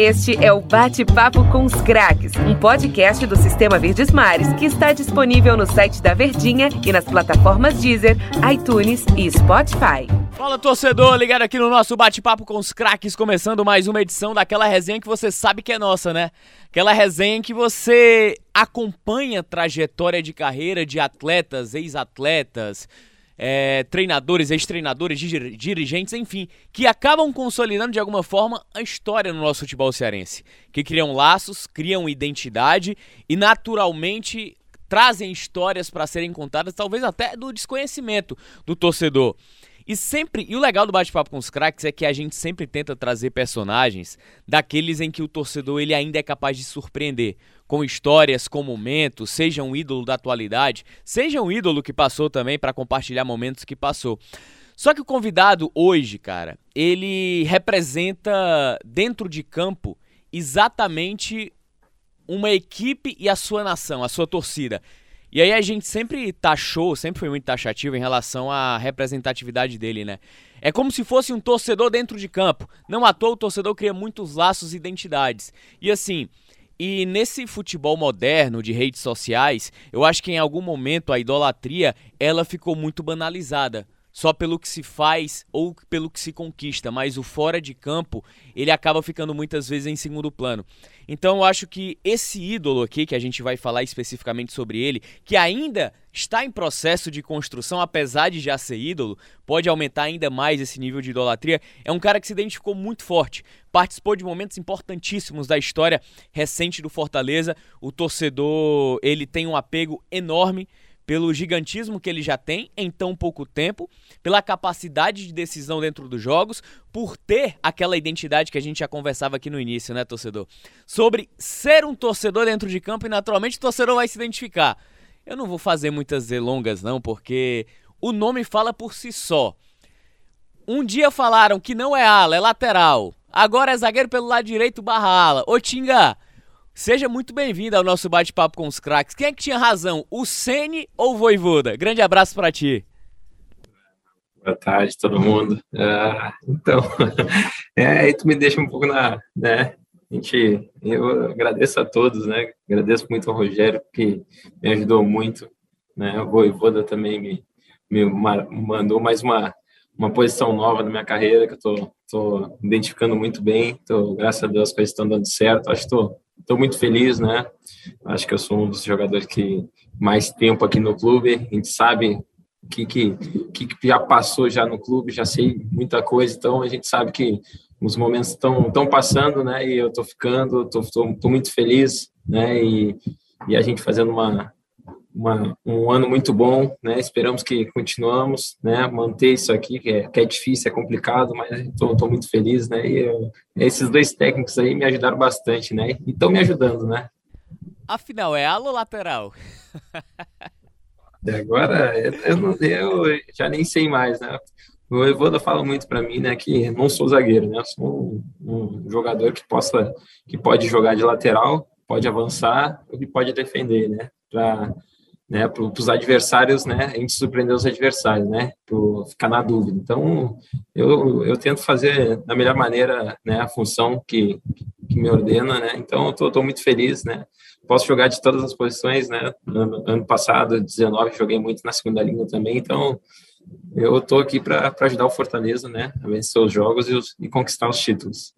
Este é o Bate-Papo com os Craques, um podcast do Sistema Verdes Mares que está disponível no site da Verdinha e nas plataformas Deezer, iTunes e Spotify. Fala torcedor, ligado aqui no nosso Bate-Papo com os Craques, começando mais uma edição daquela resenha que você sabe que é nossa, né? Aquela resenha que você acompanha a trajetória de carreira de atletas, ex-atletas, é, treinadores, ex-treinadores, dirigentes, enfim, que acabam consolidando de alguma forma a história no nosso futebol cearense, que criam laços, criam identidade e naturalmente trazem histórias para serem contadas, talvez até do desconhecimento do torcedor. E sempre, e o legal do bate-papo com os craques é que a gente sempre tenta trazer personagens daqueles em que o torcedor ele ainda é capaz de surpreender, com histórias, com momentos, seja um ídolo da atualidade, seja um ídolo que passou também para compartilhar momentos que passou. Só que o convidado hoje, cara, ele representa dentro de campo exatamente uma equipe e a sua nação, a sua torcida. E aí a gente sempre taxou, sempre foi muito taxativo em relação à representatividade dele, né? É como se fosse um torcedor dentro de campo. Não à toa o torcedor cria muitos laços e identidades. E assim, e nesse futebol moderno de redes sociais, eu acho que em algum momento a idolatria, ela ficou muito banalizada só pelo que se faz ou pelo que se conquista, mas o fora de campo, ele acaba ficando muitas vezes em segundo plano. Então eu acho que esse ídolo aqui, que a gente vai falar especificamente sobre ele, que ainda está em processo de construção, apesar de já ser ídolo, pode aumentar ainda mais esse nível de idolatria, é um cara que se identificou muito forte, participou de momentos importantíssimos da história recente do Fortaleza, o torcedor, ele tem um apego enorme pelo gigantismo que ele já tem em tão pouco tempo, pela capacidade de decisão dentro dos jogos, por ter aquela identidade que a gente já conversava aqui no início, né, torcedor? Sobre ser um torcedor dentro de campo e naturalmente o torcedor vai se identificar. Eu não vou fazer muitas delongas não, porque o nome fala por si só. Um dia falaram que não é ala, é lateral. Agora é zagueiro pelo lado direito barra ala. Ô Tinga, Seja muito bem-vindo ao nosso bate-papo com os craques. Quem é que tinha razão, o Sene ou o Voivoda? Grande abraço para ti. Boa tarde, todo mundo. Ah, então, é, aí tu me deixa um pouco na, né? A gente, eu agradeço a todos, né? Agradeço muito ao Rogério que me ajudou muito, né? O Voivoda também me, me mandou mais uma uma posição nova na minha carreira que eu tô, tô identificando muito bem. Tô, graças a Deus, as coisas estão dando certo. Acho que tô, estou muito feliz, né? Acho que eu sou um dos jogadores que mais tempo aqui no clube. A gente sabe o que, que, que já passou já no clube, já sei muita coisa. Então a gente sabe que os momentos estão passando, né? E eu estou ficando, estou muito feliz, né? E, e a gente fazendo uma uma, um ano muito bom, né? Esperamos que continuamos, né? Manter isso aqui, que é, que é difícil, é complicado, mas estou muito feliz, né? E eu, esses dois técnicos aí me ajudaram bastante, né? E estão me ajudando, né? Afinal, é ala ou lateral? Agora, eu, eu, já nem sei mais, né? O Evoda fala muito para mim, né, que não sou zagueiro, né? Eu sou um, um jogador que possa, que pode jogar de lateral, pode avançar e pode defender, né? Para né, para os adversários, né, a gente surpreender os adversários, né, para ficar na dúvida. Então, eu, eu tento fazer da melhor maneira, né, a função que, que me ordena, né, então eu estou muito feliz, né, posso jogar de todas as posições, né, ano, ano passado, 19, joguei muito na segunda linha também, então eu estou aqui para ajudar o Fortaleza, né, a vencer os jogos e, os, e conquistar os títulos.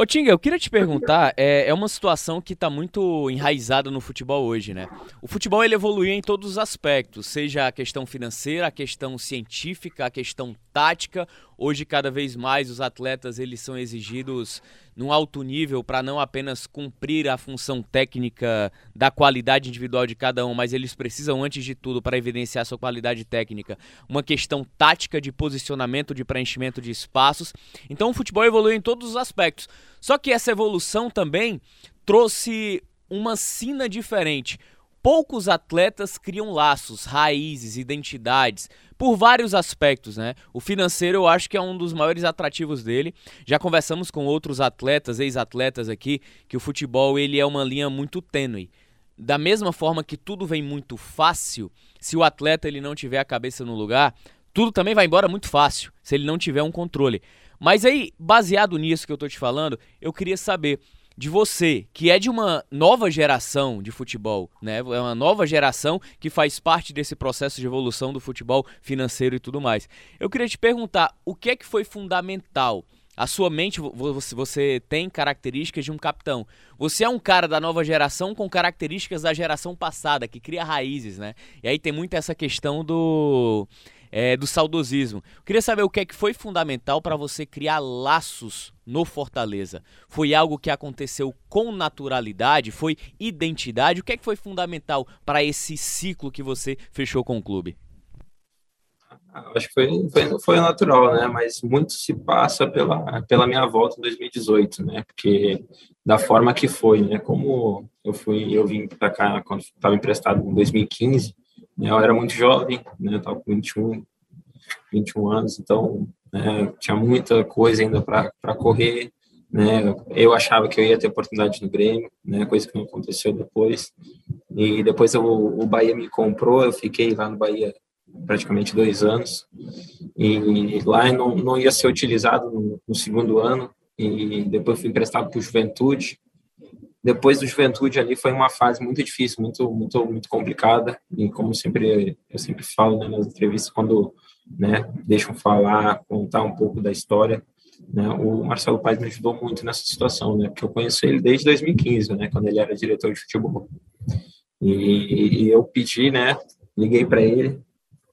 Ô Tinga, eu queria te perguntar, é, é uma situação que está muito enraizada no futebol hoje, né? O futebol ele evoluiu em todos os aspectos, seja a questão financeira, a questão científica, a questão tática. Hoje, cada vez mais, os atletas eles são exigidos num alto nível para não apenas cumprir a função técnica da qualidade individual de cada um, mas eles precisam, antes de tudo, para evidenciar sua qualidade técnica, uma questão tática de posicionamento, de preenchimento de espaços. Então, o futebol evoluiu em todos os aspectos. Só que essa evolução também trouxe uma sina diferente poucos atletas criam laços, raízes, identidades, por vários aspectos, né? O financeiro eu acho que é um dos maiores atrativos dele. Já conversamos com outros atletas, ex-atletas aqui, que o futebol ele é uma linha muito tênue. Da mesma forma que tudo vem muito fácil, se o atleta ele não tiver a cabeça no lugar, tudo também vai embora muito fácil, se ele não tiver um controle. Mas aí, baseado nisso que eu tô te falando, eu queria saber de você, que é de uma nova geração de futebol, né? É uma nova geração que faz parte desse processo de evolução do futebol financeiro e tudo mais. Eu queria te perguntar, o que é que foi fundamental? A sua mente, você tem características de um capitão. Você é um cara da nova geração com características da geração passada, que cria raízes, né? E aí tem muito essa questão do é, do saudosismo. Queria saber o que é que foi fundamental para você criar laços no Fortaleza. Foi algo que aconteceu com naturalidade? Foi identidade? O que é que foi fundamental para esse ciclo que você fechou com o clube? Ah, acho que foi, foi, foi natural, né? Mas muito se passa pela, pela minha volta em 2018, né? Porque da forma que foi, né? Como eu fui, eu vim para cá quando estava emprestado em 2015, né? Eu era muito jovem, né? Eu tava com 21, 21 anos, então né? tinha muita coisa ainda para correr, né? Eu achava que eu ia ter oportunidade no Grêmio, né? Coisa que não aconteceu depois. E depois eu, o Bahia me comprou, eu fiquei lá no Bahia praticamente dois anos e lá não, não ia ser utilizado no, no segundo ano e depois fui emprestado para o Juventude depois do Juventude ali foi uma fase muito difícil, muito muito muito complicada e como sempre eu sempre falo né, nas entrevistas quando né, deixam falar, contar um pouco da história, né, o Marcelo Paes me ajudou muito nessa situação, né, porque eu conheço ele desde 2015, né, quando ele era diretor de futebol. E, e eu pedi, né, liguei para ele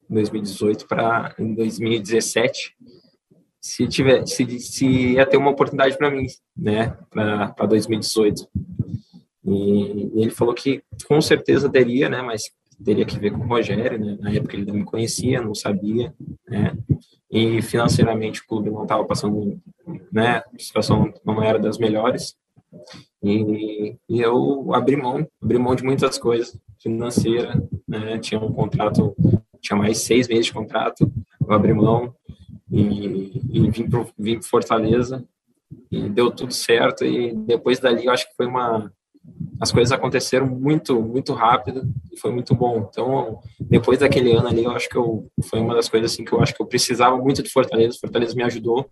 em 2018 para em 2017 se tiver se, se ia ter uma oportunidade para mim, né, para 2018. E, ele falou que com certeza teria, né, mas teria que ver com o Rogério, né? Na época ele não me conhecia, não sabia, né? E financeiramente o clube não estava passando, né? A situação não era das melhores. E, e, eu abri mão, abri mão de muitas coisas, financeira, né? Tinha um contrato, tinha mais seis meses de contrato, eu abri mão e, e vim para vim Fortaleza e deu tudo certo e depois dali eu acho que foi uma as coisas aconteceram muito, muito rápido e foi muito bom. Então, depois daquele ano ali, eu acho que eu, foi uma das coisas assim que eu acho que eu precisava muito de Fortaleza. Fortaleza me ajudou,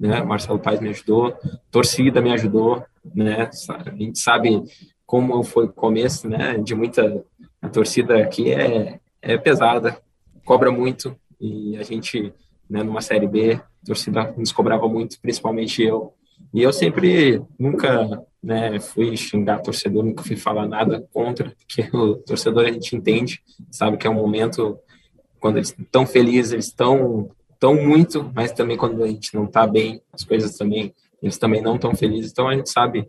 né? Marcelo Paes me ajudou, torcida me ajudou, né? A gente sabe como foi o começo, né? De muita a torcida aqui é é pesada, cobra muito e a gente, né? Numa série B, a torcida nos cobrava muito, principalmente eu. E eu sempre nunca né, fui xingar torcedor, nunca fui falar nada contra, porque o torcedor a gente entende, sabe que é um momento quando eles estão felizes, eles estão tão muito, mas também quando a gente não está bem, as coisas também, eles também não estão felizes, então a gente sabe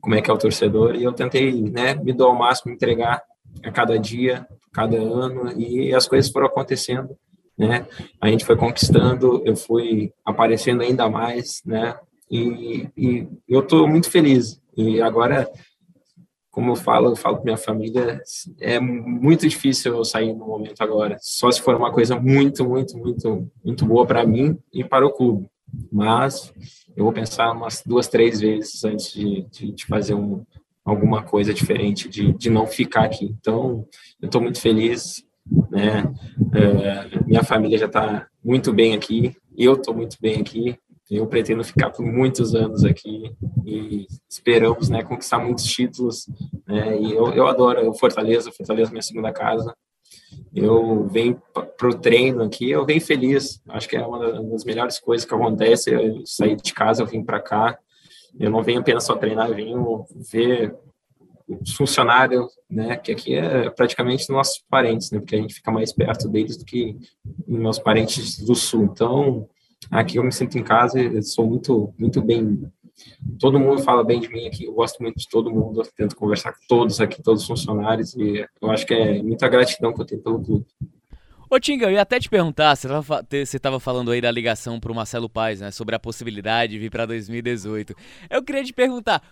como é que é o torcedor, e eu tentei, né, me dar ao máximo, entregar a cada dia, cada ano, e as coisas foram acontecendo, né, a gente foi conquistando, eu fui aparecendo ainda mais, né, e, e eu estou muito feliz, e agora, como eu falo, eu falo com minha família, é muito difícil eu sair no momento agora. Só se for uma coisa muito, muito, muito, muito boa para mim e para o clube. Mas eu vou pensar umas duas, três vezes antes de, de, de fazer um, alguma coisa diferente, de, de não ficar aqui. Então, eu estou muito feliz, né? É, minha família já está muito bem aqui, eu estou muito bem aqui. Eu pretendo ficar por muitos anos aqui e esperamos né, conquistar muitos títulos. Né, e eu, eu adoro o Fortaleza, Fortaleza minha segunda casa. Eu venho para o treino aqui, eu venho feliz. Acho que é uma das melhores coisas que acontece. Eu sair de casa, eu vim para cá. Eu não venho apenas só treinar, eu venho ver os funcionários, né, que aqui é praticamente nossos parentes, né, porque a gente fica mais perto deles do que meus parentes do sul. Então, Aqui eu me sinto em casa e sou muito, muito bem. Todo mundo fala bem de mim aqui, eu gosto muito de todo mundo, eu tento conversar com todos aqui, todos os funcionários, e eu acho que é muita gratidão que eu tenho pelo clube. Ô Tinga, eu ia até te perguntar, você estava falando aí da ligação para o Marcelo Paes, né, sobre a possibilidade de vir para 2018. Eu queria te perguntar,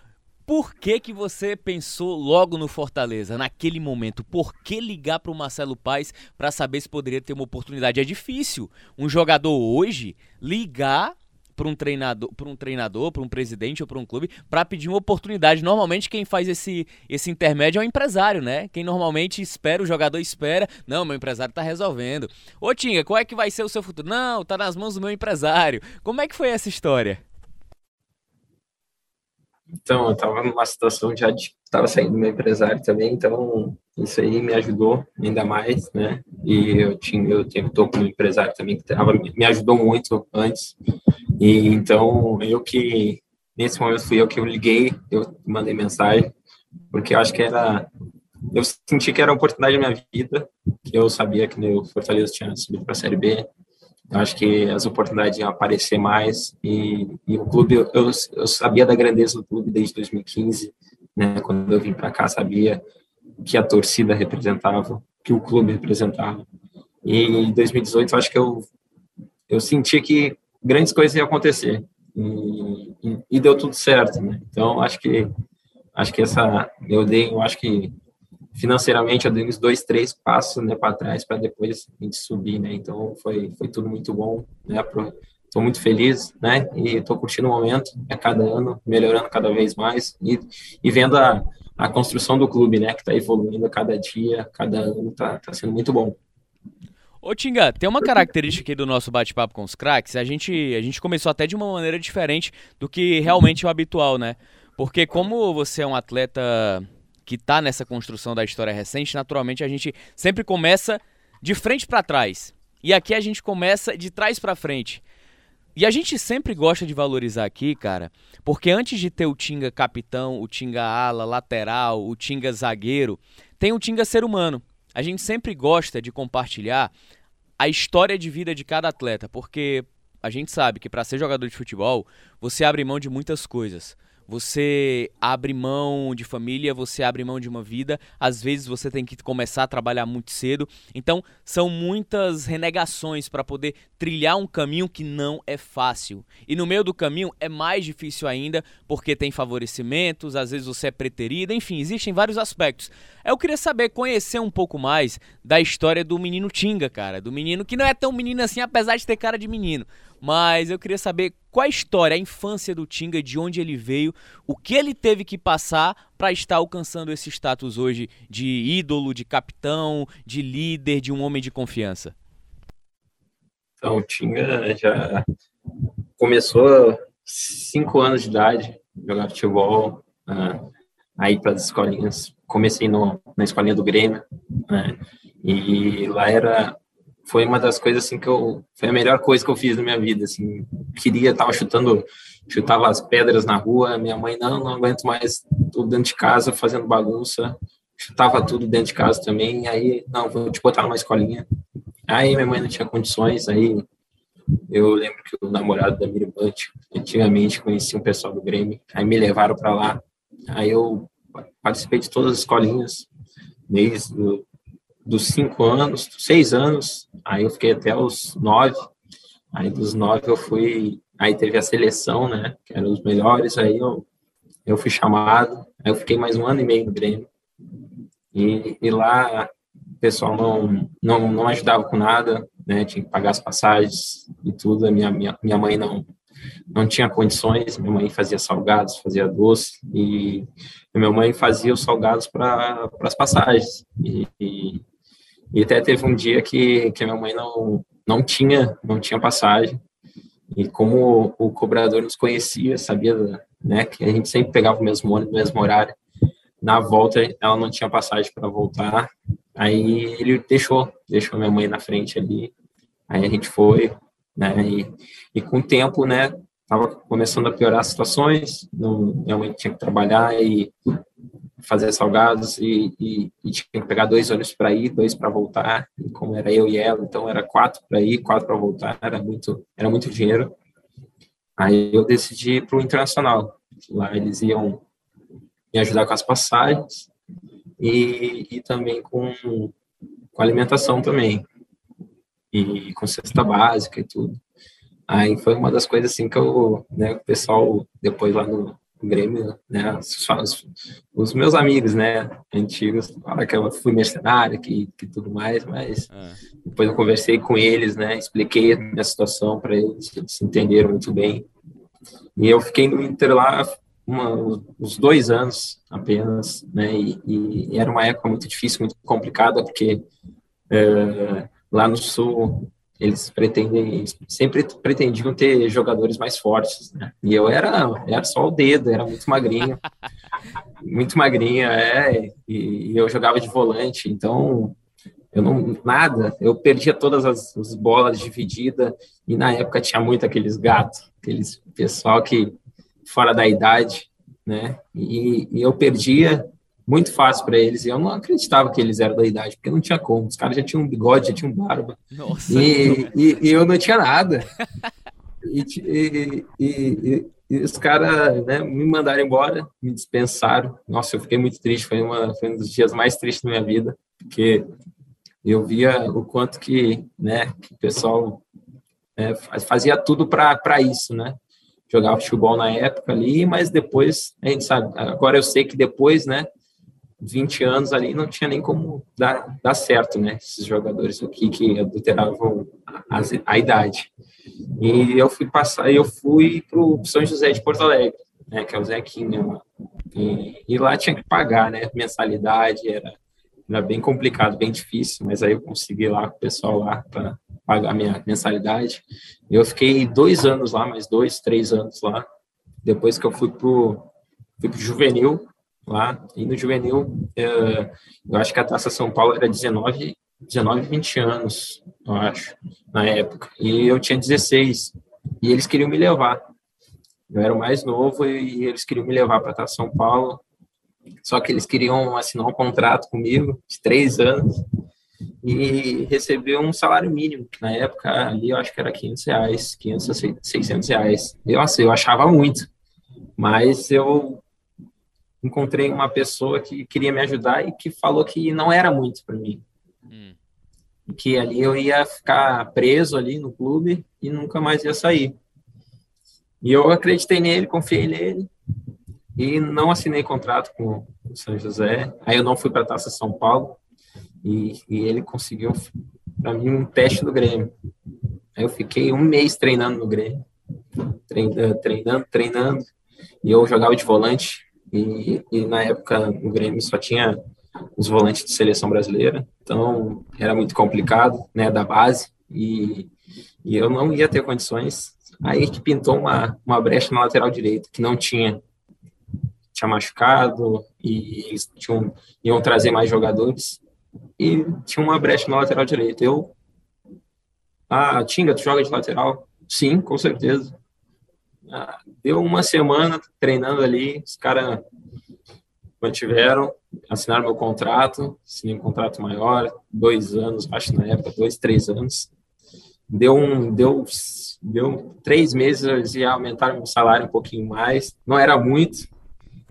por que, que você pensou logo no Fortaleza, naquele momento? Por que ligar para o Marcelo Paes para saber se poderia ter uma oportunidade? É difícil um jogador hoje ligar para um treinador, para um treinador, para um presidente ou para um clube para pedir uma oportunidade. Normalmente quem faz esse esse intermédio é o empresário, né? Quem normalmente espera, o jogador espera, não, meu empresário está resolvendo. Ô Tinga, qual é que vai ser o seu futuro? Não, tá nas mãos do meu empresário. Como é que foi essa história? Então, eu estava numa situação já de estava saindo do meu empresário também, então isso aí me ajudou ainda mais, né? E eu tinha eu tenho com um empresário também que tava, me ajudou muito antes. E então eu que nesse momento fui eu que eu liguei, eu mandei mensagem, porque eu acho que era eu senti que era a oportunidade da minha vida, que eu sabia que o Fortaleza tinha subido para a Série B, eu acho que as oportunidades iam aparecer mais e, e o clube, eu, eu sabia da grandeza do clube desde 2015, né? Quando eu vim para cá, sabia que a torcida representava, que o clube representava. E em 2018, eu acho que eu eu senti que grandes coisas iam acontecer e, e, e deu tudo certo, né? Então acho que acho que essa eu dei, eu acho que financeiramente eu dei uns dois, três passos né, para trás para depois a gente subir, né? Então foi, foi tudo muito bom, né? Estou muito feliz, né? E estou curtindo o momento, a é cada ano, melhorando cada vez mais e, e vendo a, a construção do clube, né? Que está evoluindo a cada dia, cada ano, tá, tá sendo muito bom. Ô Tinga, tem uma característica aqui do nosso bate-papo com os craques, a gente, a gente começou até de uma maneira diferente do que realmente é o habitual, né? Porque como você é um atleta que está nessa construção da história recente, naturalmente a gente sempre começa de frente para trás. E aqui a gente começa de trás para frente. E a gente sempre gosta de valorizar aqui, cara, porque antes de ter o Tinga capitão, o Tinga ala, lateral, o Tinga zagueiro, tem o Tinga ser humano. A gente sempre gosta de compartilhar a história de vida de cada atleta, porque a gente sabe que para ser jogador de futebol, você abre mão de muitas coisas. Você abre mão de família, você abre mão de uma vida, às vezes você tem que começar a trabalhar muito cedo. Então, são muitas renegações para poder trilhar um caminho que não é fácil. E no meio do caminho é mais difícil ainda, porque tem favorecimentos, às vezes você é preterido, enfim, existem vários aspectos. Eu queria saber, conhecer um pouco mais da história do menino Tinga, cara, do menino que não é tão menino assim, apesar de ter cara de menino. Mas eu queria saber qual a história, a infância do Tinga, de onde ele veio, o que ele teve que passar para estar alcançando esse status hoje de ídolo, de capitão, de líder, de um homem de confiança. Então, o Tinga já começou cinco anos de idade, jogar futebol, uh, aí para as escolinhas. Comecei no, na escolinha do Grêmio, né? e lá era foi uma das coisas assim que eu foi a melhor coisa que eu fiz na minha vida assim. Queria tava chutando chutava as pedras na rua minha mãe não não aguento mais tudo dentro de casa fazendo bagunça. Chutava tudo dentro de casa também aí não vou te botar numa escolinha. Aí minha mãe não tinha condições aí eu lembro que o namorado da minha irmã antigamente conhecia um pessoal do Grêmio aí me levaram para lá. Aí eu participei de todas as escolinhas desde dos cinco anos, seis anos, aí eu fiquei até os nove, aí dos nove eu fui, aí teve a seleção, né, que eram os melhores, aí eu, eu fui chamado, aí eu fiquei mais um ano e meio no Grêmio, e, e lá o pessoal não, não, não ajudava com nada, né, tinha que pagar as passagens e tudo, a minha, minha, minha mãe não, não tinha condições, minha mãe fazia salgados, fazia doce, e minha mãe fazia os salgados para as passagens, e, e e até teve um dia que, que a minha mãe não, não tinha não tinha passagem. E como o, o cobrador nos conhecia, sabia né, que a gente sempre pegava o mesmo ônibus, mesmo horário. Na volta, ela não tinha passagem para voltar. Aí ele deixou, deixou minha mãe na frente ali. Aí a gente foi, né? E, e com o tempo, né? Tava começando a piorar as situações. Não, minha mãe tinha que trabalhar e fazer salgados e, e, e tinha que pegar dois ônibus para ir, dois para voltar. E como era eu e ela, então era quatro para ir, quatro para voltar, era muito, era muito dinheiro. Aí eu decidi ir para o internacional. Lá eles iam me ajudar com as passagens e, e também com, com alimentação também e com cesta básica e tudo. Aí foi uma das coisas assim que eu, né, o pessoal depois lá no, o Grêmio, né? Os, os, meus amigos, né? Antigos, fala que eu fui mercenário, que, que tudo mais, mas é. depois eu conversei com eles, né? Expliquei a minha situação para eles, eles entenderam muito bem. E eu fiquei no Inter lá uma, uns dois anos apenas, né? E, e, era uma época muito difícil, muito complicada, porque é, lá no Sul eles pretendem sempre pretendiam ter jogadores mais fortes, né? E eu era era só o dedo, era muito magrinho, muito magrinha, é, e, e, eu jogava de volante, então eu não nada, eu perdia todas as, as bolas divididas e na época tinha muito aqueles gatos, aqueles pessoal que fora da idade, né? E, e eu perdia muito fácil para eles. E eu não acreditava que eles eram da idade, porque não tinha como. Os caras já tinham um bigode, já tinham barba. Nossa, e, e, e, eu não tinha nada. e, e, os caras né, me mandaram embora, me dispensaram. Nossa, eu fiquei muito triste. Foi, uma, foi um dos dias mais tristes da minha vida, porque eu via o quanto que, né, que o pessoal é, fazia tudo para isso, né? Jogava futebol na época ali, mas depois, a gente sabe, agora eu sei que depois, né, 20 anos ali não tinha nem como dar, dar certo, né? Esses jogadores aqui que adulteravam a, a idade. E eu fui passar, eu fui para o São José de Porto Alegre, né? Que é o Zequinha. E, e lá tinha que pagar, né? Mensalidade era, era bem complicado, bem difícil, mas aí eu consegui lá com o pessoal lá para pagar minha mensalidade. Eu fiquei dois anos lá, mais dois, três anos lá. Depois que eu fui pro, fui juvenil, lá. E no juvenil, é, eu acho que a taça São Paulo era 19, 19, 20 anos, eu acho, na época. E eu tinha 16. E eles queriam me levar. Eu era o mais novo e eles queriam me levar para Taça São Paulo. Só que eles queriam assinar um contrato comigo de três anos e receber um salário mínimo, que na época ali eu acho que era 500 reais, 500 a 600 reais. Eu, assim, eu achava muito, mas eu encontrei uma pessoa que queria me ajudar e que falou que não era muito para mim. Hum. Que ali eu ia ficar preso ali no clube e nunca mais ia sair. E eu acreditei nele, confiei nele e não assinei contrato com o São José. Aí eu não fui para a Taça São Paulo e, e ele conseguiu para mim um teste do Grêmio. Aí eu fiquei um mês treinando no Grêmio, treinando, treinando, treinando. E eu jogava de volante e, e na época o Grêmio só tinha os volantes de seleção brasileira, então era muito complicado, né, da base, e, e eu não ia ter condições. Aí que pintou uma, uma brecha na lateral direita, que não tinha. Tinha machucado, e eles tinham, iam trazer mais jogadores, e tinha uma brecha na lateral direita. Eu, ah, Tinga, tu joga de lateral? Sim, com certeza. Ah, deu uma semana treinando ali, os caras mantiveram, assinaram meu contrato, assinei um contrato maior, dois anos, acho na época, dois, três anos. Deu um, deu, deu três meses, eles iam aumentar meu salário um pouquinho mais. Não era muito,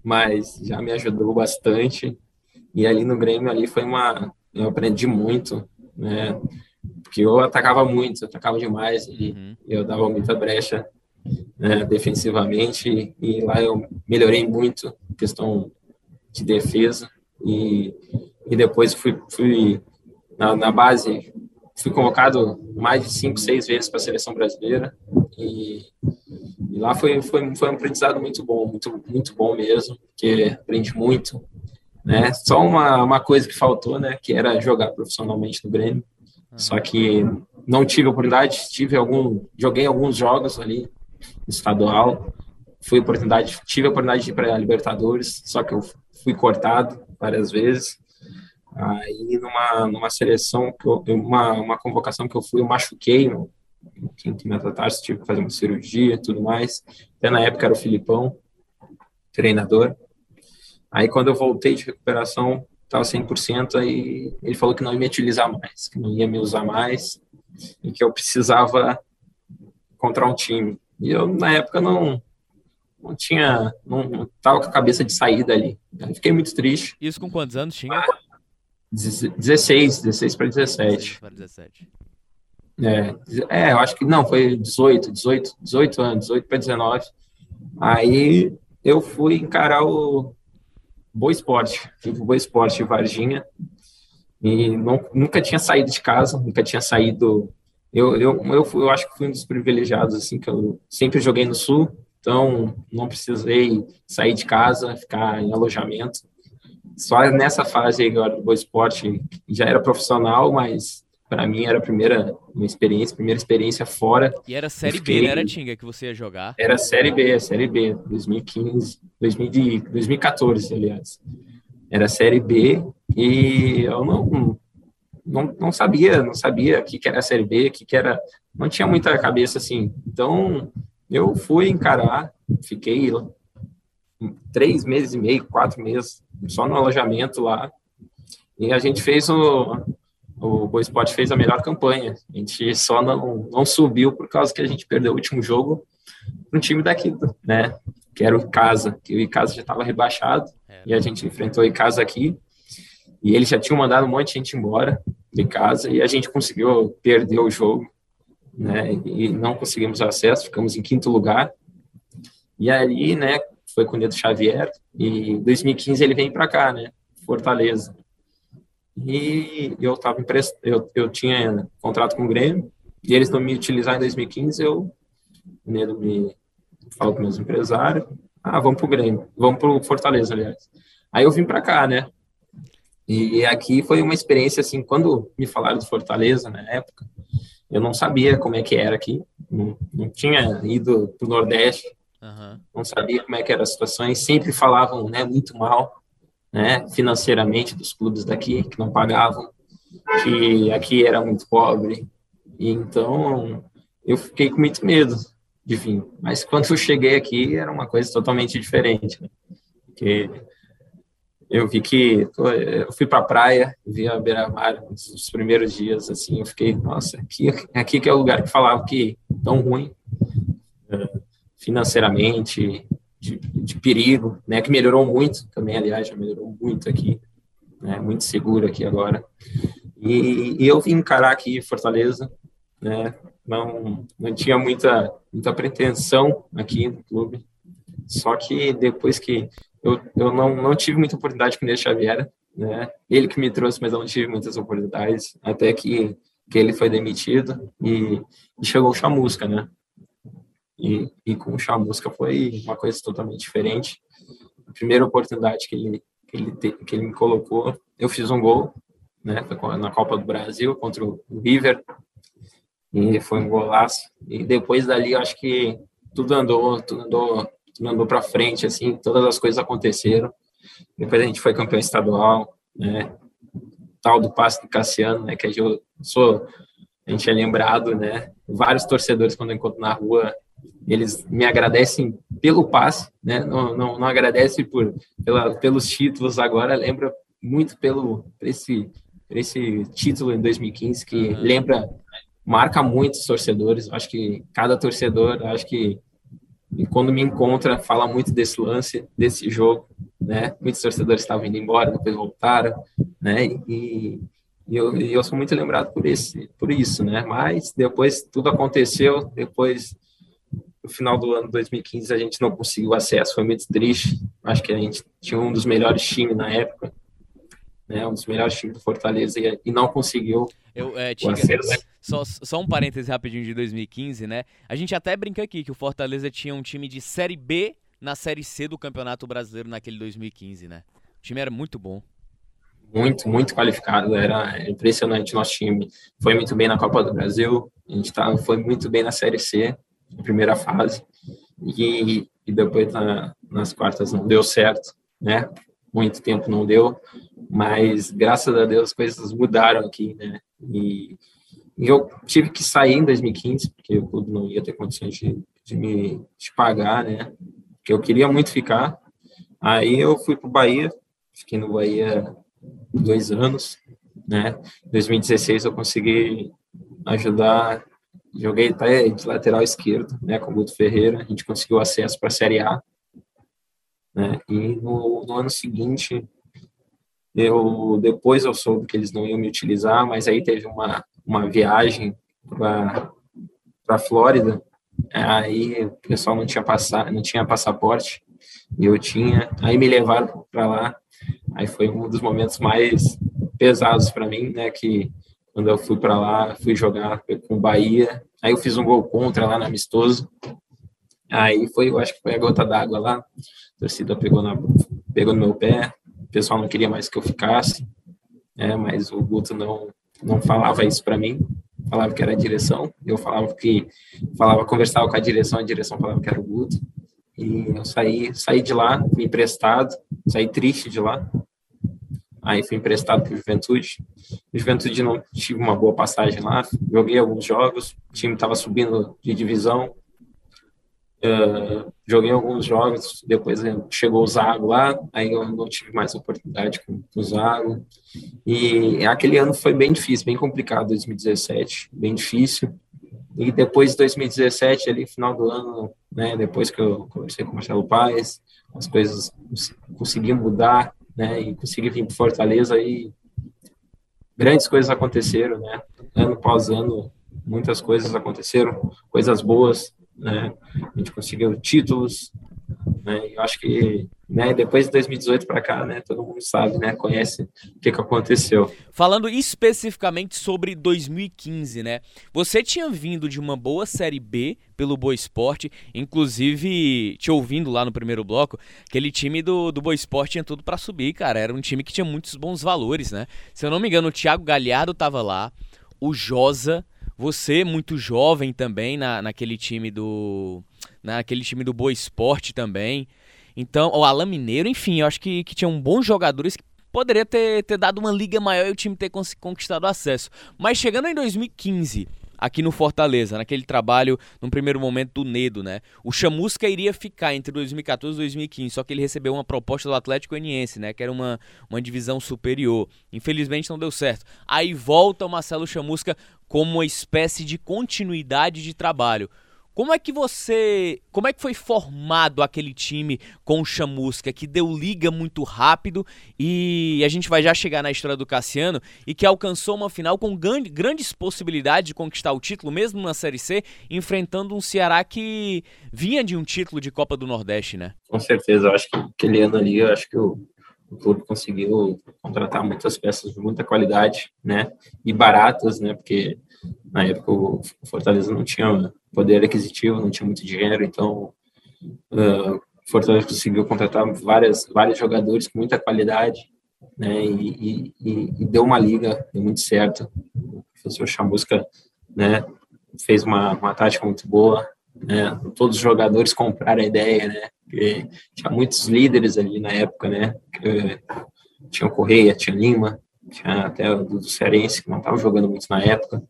mas já me ajudou bastante. E ali no Grêmio, ali foi uma, eu aprendi muito, né? Porque eu atacava muito, atacava demais e uhum. eu dava muita brecha né, defensivamente e lá eu melhorei muito questão de defesa e, e depois fui, fui na, na base fui convocado mais de cinco, seis vezes para a seleção brasileira e, e, lá foi, foi, foi um aprendizado muito bom, muito, muito bom mesmo, porque aprendi muito, né? Só uma, uma coisa que faltou, né? Que era jogar profissionalmente no Grêmio, só que não tive oportunidade, tive algum, joguei alguns jogos ali estadual. Fui oportunidade, tive a oportunidade de ir para a Libertadores, só que eu fui cortado várias vezes. Aí numa numa seleção que eu, uma uma convocação que eu fui, eu machuquei no, no quinto metatarso, tive que fazer uma cirurgia e tudo mais. Até na época era o Filipão, treinador. Aí quando eu voltei de recuperação, estava 100%, aí ele falou que não ia me utilizar mais, que não ia me usar mais e que eu precisava encontrar um time. E eu, na época, não, não tinha, não tava com a cabeça de sair dali. Eu fiquei muito triste. Isso com quantos anos tinha? 16, 16 para 17. Para 17. É, é, eu acho que não, foi 18, 18, 18 anos, 18 para 19. Aí eu fui encarar o Boa Esporte, fui pro Boa Esporte Varginha, e não, nunca tinha saído de casa, nunca tinha saído. Eu, eu, eu, eu acho que fui um dos privilegiados, assim, que eu sempre joguei no Sul, então não precisei sair de casa, ficar em alojamento. Só nessa fase agora do Boa Esporte já era profissional, mas para mim era a primeira uma experiência, primeira experiência fora. E era Série fiquei... B, não era Tinga que você ia jogar? Era Série B, Série B, 2015, 2014, aliás. Era Série B e eu não não, não sabia, não sabia o que, que era Série B, o que, que era, não tinha muita cabeça assim. Então eu fui encarar, fiquei três meses e meio, quatro meses só no alojamento lá e a gente fez o o Boa Esporte fez a melhor campanha. A gente só não, não subiu por causa que a gente perdeu o último jogo para um time daqui, né? Que era o Icasa, que o Icasa já estava rebaixado e a gente enfrentou o Icasa aqui e eles já tinham mandado um monte de gente embora de casa e a gente conseguiu perder o jogo, né? E não conseguimos acesso, ficamos em quinto lugar. E ali, né, foi com o Neto Xavier e em 2015 ele vem para cá, né? Fortaleza. E eu tava emprest... eu, eu tinha contrato com o Grêmio, e eles não me utilizaram em 2015, eu né, me falo com meus empresários, ah, vamos pro Grêmio, vamos pro Fortaleza, aliás. Aí eu vim para cá, né? E aqui foi uma experiência assim, quando me falaram de Fortaleza na época, eu não sabia como é que era aqui, não, não tinha ido pro Nordeste, uhum. não sabia como é que era a situação, e sempre falavam, né, muito mal né, financeiramente dos clubes daqui, que não pagavam, que aqui era muito pobre. E então eu fiquei com muito medo de vir. Mas quando eu cheguei aqui era uma coisa totalmente diferente. Né? Porque eu vi que eu fui para a praia, vi a beira-mar nos primeiros dias, assim, eu fiquei, nossa, aqui, aqui que é o lugar que falava que tão ruim eh, financeiramente, de, de, perigo, né, que melhorou muito também, aliás, já melhorou muito aqui, né, muito seguro aqui agora. E, e eu vim encarar aqui Fortaleza, né, não, não tinha muita, muita pretensão aqui no clube, só que depois que eu, eu não, não tive muita oportunidade com o Ney Xavier, né, ele que me trouxe, mas eu não tive muitas oportunidades, até que, que ele foi demitido e, e chegou o Chamusca, né, e, e com o Chamusca foi uma coisa totalmente diferente. A primeira oportunidade que ele, que ele, te, que ele me colocou, eu fiz um gol, né? Na Copa do Brasil contra o River. E foi um golaço. E depois dali, acho que tudo andou, tudo andou, tudo andou para frente, assim, todas as coisas aconteceram. Depois a gente foi campeão estadual, né? Tal do passe do Cassiano, né? Que eu sou, a gente é lembrado, né? Vários torcedores quando eu encontro na rua eles me agradecem pelo passe, né? Não, não, não agradece por pela, pelos títulos agora, lembra muito pelo esse esse título em 2015 que uhum. lembra marca muitos torcedores. Acho que cada torcedor, acho que quando me encontra fala muito desse lance, desse jogo, né? Muitos torcedores estavam indo embora, depois voltaram, né? E, e eu, eu sou muito lembrado por esse, por isso, né? Mas depois tudo aconteceu, depois no final do ano 2015 a gente não conseguiu acesso, foi muito triste. Acho que a gente tinha um dos melhores times na época, né, um dos melhores times do Fortaleza e, e não conseguiu Eu, é, tinha, acesso. Só, só um parêntese rapidinho de 2015, né? A gente até brinca aqui que o Fortaleza tinha um time de Série B na Série C do Campeonato Brasileiro naquele 2015, né? O time era muito bom. Muito, muito qualificado, era impressionante nosso time. Foi muito bem na Copa do Brasil, a gente tá, foi muito bem na Série C, na primeira fase, e, e depois na, nas quartas não deu certo, né? Muito tempo não deu, mas graças a Deus as coisas mudaram aqui, né? E, e eu tive que sair em 2015, porque o clube não ia ter condições de, de me de pagar, né? Porque eu queria muito ficar. Aí eu fui para o Bahia, fiquei no Bahia dois anos, né? Em 2016 eu consegui ajudar Joguei até de lateral esquerdo, né, com o Guto Ferreira. A gente conseguiu acesso para a Série A. Né, e no, no, ano seguinte, eu depois eu soube que eles não iam me utilizar, mas aí teve uma, uma viagem para a Flórida. Aí o pessoal não tinha, passar, não tinha passaporte. e eu tinha. Aí me levaram para lá. Aí foi um dos momentos mais pesados para mim, né? Que quando eu fui para lá, fui jogar com o Bahia. Aí eu fiz um gol contra lá no amistoso. Aí foi, eu acho que foi a gota d'água lá. A torcida pegou, na, pegou no meu pé. O pessoal não queria mais que eu ficasse. É, mas o Guto não, não falava isso para mim. Falava que era a direção. Eu falava que falava, conversava com a direção, a direção falava que era o Guto. E eu saí, saí de lá, me emprestado, saí triste de lá. Aí fui emprestado para Juventude. Juventude não tive uma boa passagem lá. Joguei alguns jogos. O time estava subindo de divisão. Uh, joguei alguns jogos. Depois chegou o Zago lá. Aí eu não tive mais oportunidade com, com o Zago. E aquele ano foi bem difícil, bem complicado. 2017, bem difícil. E depois de 2017, ali final do ano, né, depois que eu conversei com o Marcelo Paes, as coisas conseguiam mudar, né, e consegui vir para Fortaleza e grandes coisas aconteceram, né, ano após ano, muitas coisas aconteceram, coisas boas, né, a gente conseguiu títulos, né, eu acho que né, depois de 2018 para cá, né, todo mundo sabe, né, conhece o que, que aconteceu. Falando especificamente sobre 2015, né, você tinha vindo de uma boa Série B pelo Boa Esporte, inclusive te ouvindo lá no primeiro bloco, aquele time do, do Boa Esporte tinha tudo para subir, cara, era um time que tinha muitos bons valores, né, se eu não me engano o Thiago Galhardo tava lá, o Josa, você muito jovem também na, naquele time do naquele time do Boa Esporte também, então, o Alan Mineiro, enfim, eu acho que, que tinham bons jogadores que poderia ter, ter dado uma liga maior e o time ter conquistado acesso. Mas chegando em 2015, aqui no Fortaleza, naquele trabalho, no primeiro momento do Nedo, né? O Chamusca iria ficar entre 2014 e 2015, só que ele recebeu uma proposta do Atlético Goianiense, né? Que era uma, uma divisão superior. Infelizmente não deu certo. Aí volta o Marcelo Chamusca como uma espécie de continuidade de trabalho. Como é que você. Como é que foi formado aquele time com o Chamusca, que deu liga muito rápido e a gente vai já chegar na história do Cassiano e que alcançou uma final com grandes possibilidades de conquistar o título, mesmo na Série C, enfrentando um Ceará que vinha de um título de Copa do Nordeste, né? Com certeza, eu acho que aquele ano ali, eu acho que o, o clube conseguiu contratar muitas peças de muita qualidade, né? E baratas, né? Porque na época o Fortaleza não tinha poder aquisitivo, não tinha muito dinheiro, então uh, Fortaleza conseguiu contratar várias, vários jogadores com muita qualidade, né, e, e, e deu uma liga, deu muito certo. O professor Chamusca, né, fez uma, uma tática muito boa, né, todos os jogadores compraram a ideia, né, tinha muitos líderes ali na época, né, tinha o Correia, tinha Lima, tinha até o do Cearense, que não estava jogando muito na época,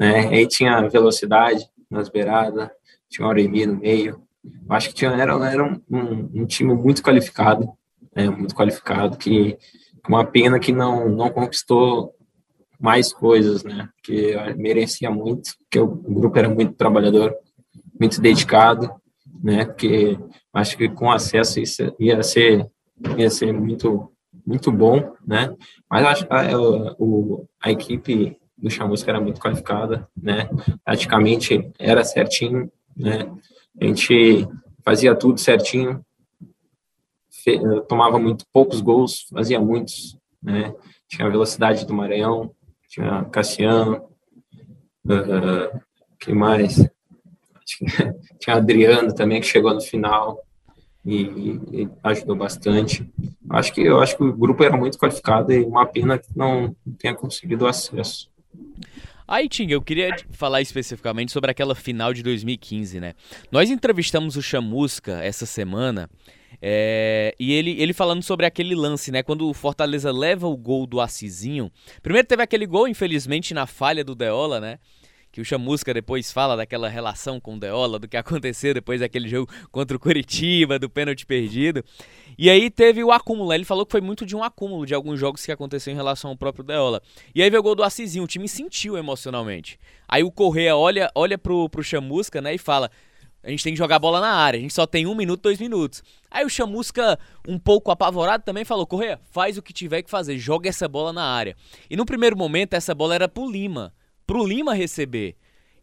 né, aí tinha velocidade, nas beiradas, tinha o Auremi no meio. Eu acho que tinha, era, era um, um, um time muito qualificado, né, muito qualificado, que uma pena que não, não conquistou mais coisas, né, que merecia muito, porque o grupo era muito trabalhador, muito dedicado, né, porque acho que com acesso isso ia ser, ia ser muito, muito bom, né, mas acho que a, a, a equipe do Chamusca era muito qualificada, né? Praticamente era certinho, né? A gente fazia tudo certinho, tomava muito poucos gols, fazia muitos, né? Tinha a velocidade do Maranhão, tinha Cassiano, uh, que mais? Tinha Adriano também que chegou no final e, e, ajudou bastante. Acho que eu acho que o grupo era muito qualificado e uma pena que não tenha conseguido acesso. Aí, Ting, eu queria falar especificamente sobre aquela final de 2015, né? Nós entrevistamos o Chamusca essa semana é, e ele, ele falando sobre aquele lance, né? Quando o Fortaleza leva o gol do Assisinho. Primeiro teve aquele gol, infelizmente, na falha do Deola, né? Que o Chamusca depois fala daquela relação com o Deola, do que aconteceu depois daquele jogo contra o Curitiba, do pênalti perdido. E aí teve o acúmulo, ele falou que foi muito de um acúmulo de alguns jogos que aconteceu em relação ao próprio Deola. E aí veio o gol do Assisinho, o time sentiu emocionalmente. Aí o Correa olha, olha pro, pro Chamusca, né, e fala... A gente tem que jogar bola na área, a gente só tem um minuto, dois minutos. Aí o Chamusca, um pouco apavorado, também falou: Correia, faz o que tiver que fazer, joga essa bola na área. E no primeiro momento, essa bola era pro Lima pro Lima receber.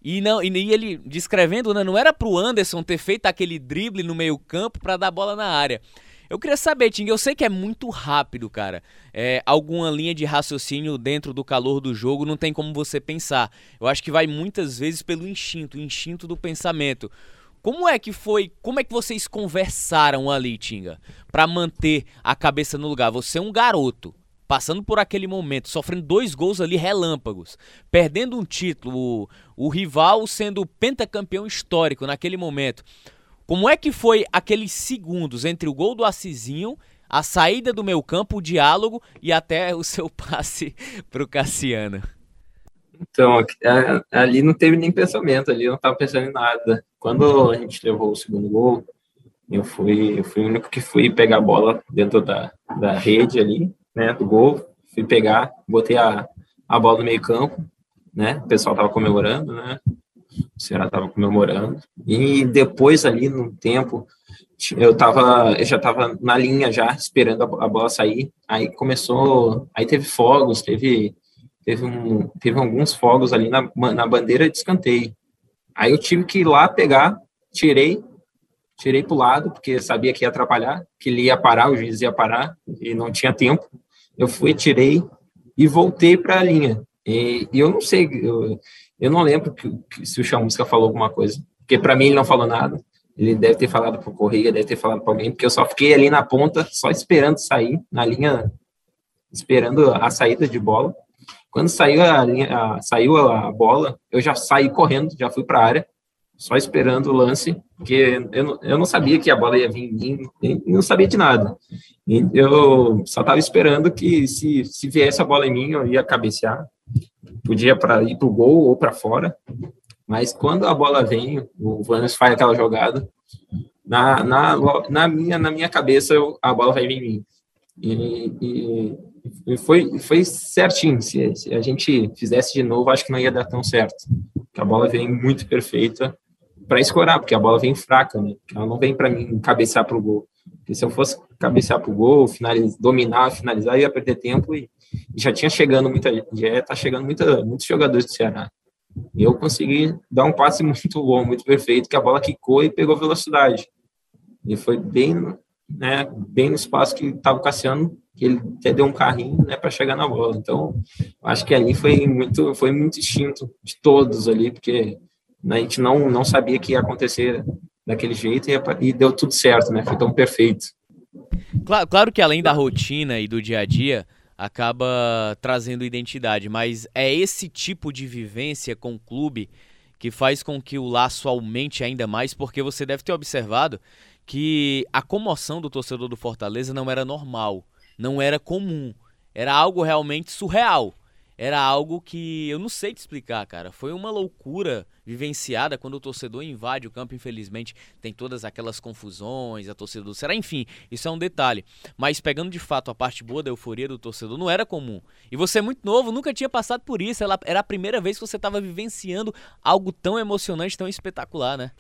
E, não, e ele descrevendo, né, não era pro Anderson ter feito aquele drible no meio campo para dar bola na área. Eu queria saber, Ting, eu sei que é muito rápido, cara. É, alguma linha de raciocínio dentro do calor do jogo não tem como você pensar. Eu acho que vai muitas vezes pelo instinto, o instinto do pensamento. Como é que foi? Como é que vocês conversaram ali, Tinga, para manter a cabeça no lugar? Você é um garoto, passando por aquele momento, sofrendo dois gols ali relâmpagos, perdendo um título, o, o rival sendo pentacampeão histórico naquele momento. Como é que foi aqueles segundos entre o gol do Assisinho, a saída do meu campo, o diálogo e até o seu passe para o Cassiano? Então, ali não teve nem pensamento, ali eu não estava pensando em nada. Quando a gente levou o segundo gol, eu fui, eu fui o único que fui pegar a bola dentro da, da rede ali, né, do gol, fui pegar, botei a, a bola no meio campo, né, o pessoal estava comemorando, né, o Ceará estava comemorando. E depois ali no tempo, eu tava, eu já estava na linha já esperando a, a, bola sair. Aí começou, aí teve fogos, teve teve um, teve alguns fogos ali na, na bandeira de escanteio. Aí eu tive que ir lá pegar, tirei, tirei para o lado porque sabia que ia atrapalhar, que ele ia parar, o juiz ia parar e não tinha tempo. Eu fui, tirei e voltei para a linha. E, e, eu não sei, eu, eu não lembro que, que, se o Chamusca falou alguma coisa, porque para mim ele não falou nada. Ele deve ter falado para o Correia, deve ter falado para alguém, porque eu só fiquei ali na ponta, só esperando sair, na linha, esperando a saída de bola. Quando saiu a, linha, a saiu a bola, eu já saí correndo, já fui para a área, só esperando o lance, porque eu eu não sabia que a bola ia vir em mim, não sabia de nada. Eu só estava esperando que se, se viesse a bola em mim, eu ia cabecear, podia para ir para o gol ou para fora. Mas quando a bola vem, o Vanes faz aquela jogada, na, na, na, minha, na minha cabeça eu, a bola vai vir em mim. E, e, e, foi, foi certinho. Se, se, a gente fizesse de novo, acho que não ia dar tão certo. A bola vem muito perfeita para escorar, porque a bola vem fraca, né? Ela não vem para mim cabecear para o gol. Porque se eu fosse cabecear para o gol, finalizar, dominar, finalizar, ia perder tempo e, e já tinha chegando muita, já tá chegando muita, muitos jogadores do Ceará. E eu consegui dar um passe muito bom, muito perfeito, que a bola quicou e pegou velocidade. E foi bem, né, bem no espaço que estava Cassiano, que ele até deu um carrinho, né, para chegar na bola. Então, acho que ali foi muito, foi muito instinto de todos ali, porque né, a gente não, não sabia que ia acontecer daquele jeito e, e deu tudo certo, né? Foi tão perfeito. Claro, claro que além da rotina e do dia a dia, acaba trazendo identidade, mas é esse tipo de vivência com o clube que faz com que o laço aumente ainda mais, porque você deve ter observado que a comoção do torcedor do Fortaleza não era normal, não era comum, era algo realmente surreal era algo que eu não sei te explicar, cara. Foi uma loucura vivenciada quando o torcedor invade o campo. Infelizmente, tem todas aquelas confusões, a torcida do Será, enfim, isso é um detalhe. Mas pegando de fato a parte boa da euforia do torcedor, não era comum. E você é muito novo, nunca tinha passado por isso. Era a primeira vez que você estava vivenciando algo tão emocionante, tão espetacular, né?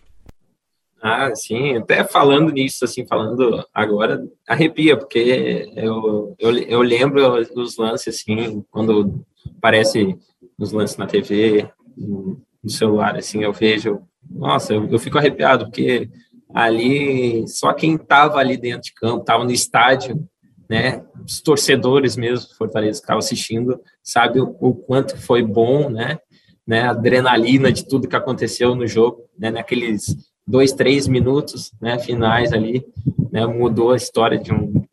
Ah, sim, até falando nisso, assim, falando agora, arrepia, porque eu, eu, eu lembro os lances, assim, quando aparece nos lances na TV, no, celular, assim, eu vejo, nossa, eu, eu, fico arrepiado, porque ali, só quem estava ali dentro de campo, estava no estádio, né, os torcedores mesmo, Fortaleza, que estavam assistindo, sabe o, o quanto foi bom, né, né, a adrenalina de tudo que aconteceu no jogo, né, naqueles dois, três minutos né, finais ali, né, mudou a história de um,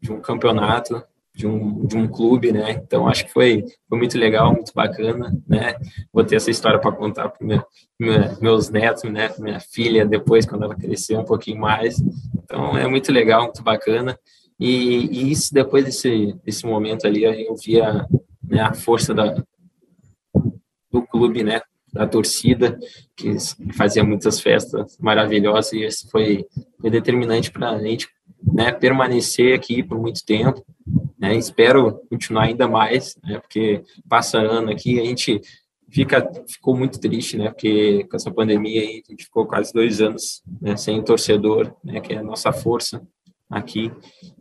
de um campeonato, de um, de um clube, né? Então acho que foi, foi muito legal, muito bacana, né? Vou ter essa história para contar para meu, meus netos, né? Minha filha depois quando ela crescer um pouquinho mais. Então é muito legal, muito bacana. E, e isso depois desse desse momento ali eu via né, a força da do clube, né? da torcida, que fazia muitas festas maravilhosas, e isso foi, foi determinante para a gente né, permanecer aqui por muito tempo. Né, espero continuar ainda mais, né, porque passa ano aqui, a gente fica, ficou muito triste, né, porque com essa pandemia aí, a gente ficou quase dois anos né, sem torcedor, né, que é a nossa força aqui,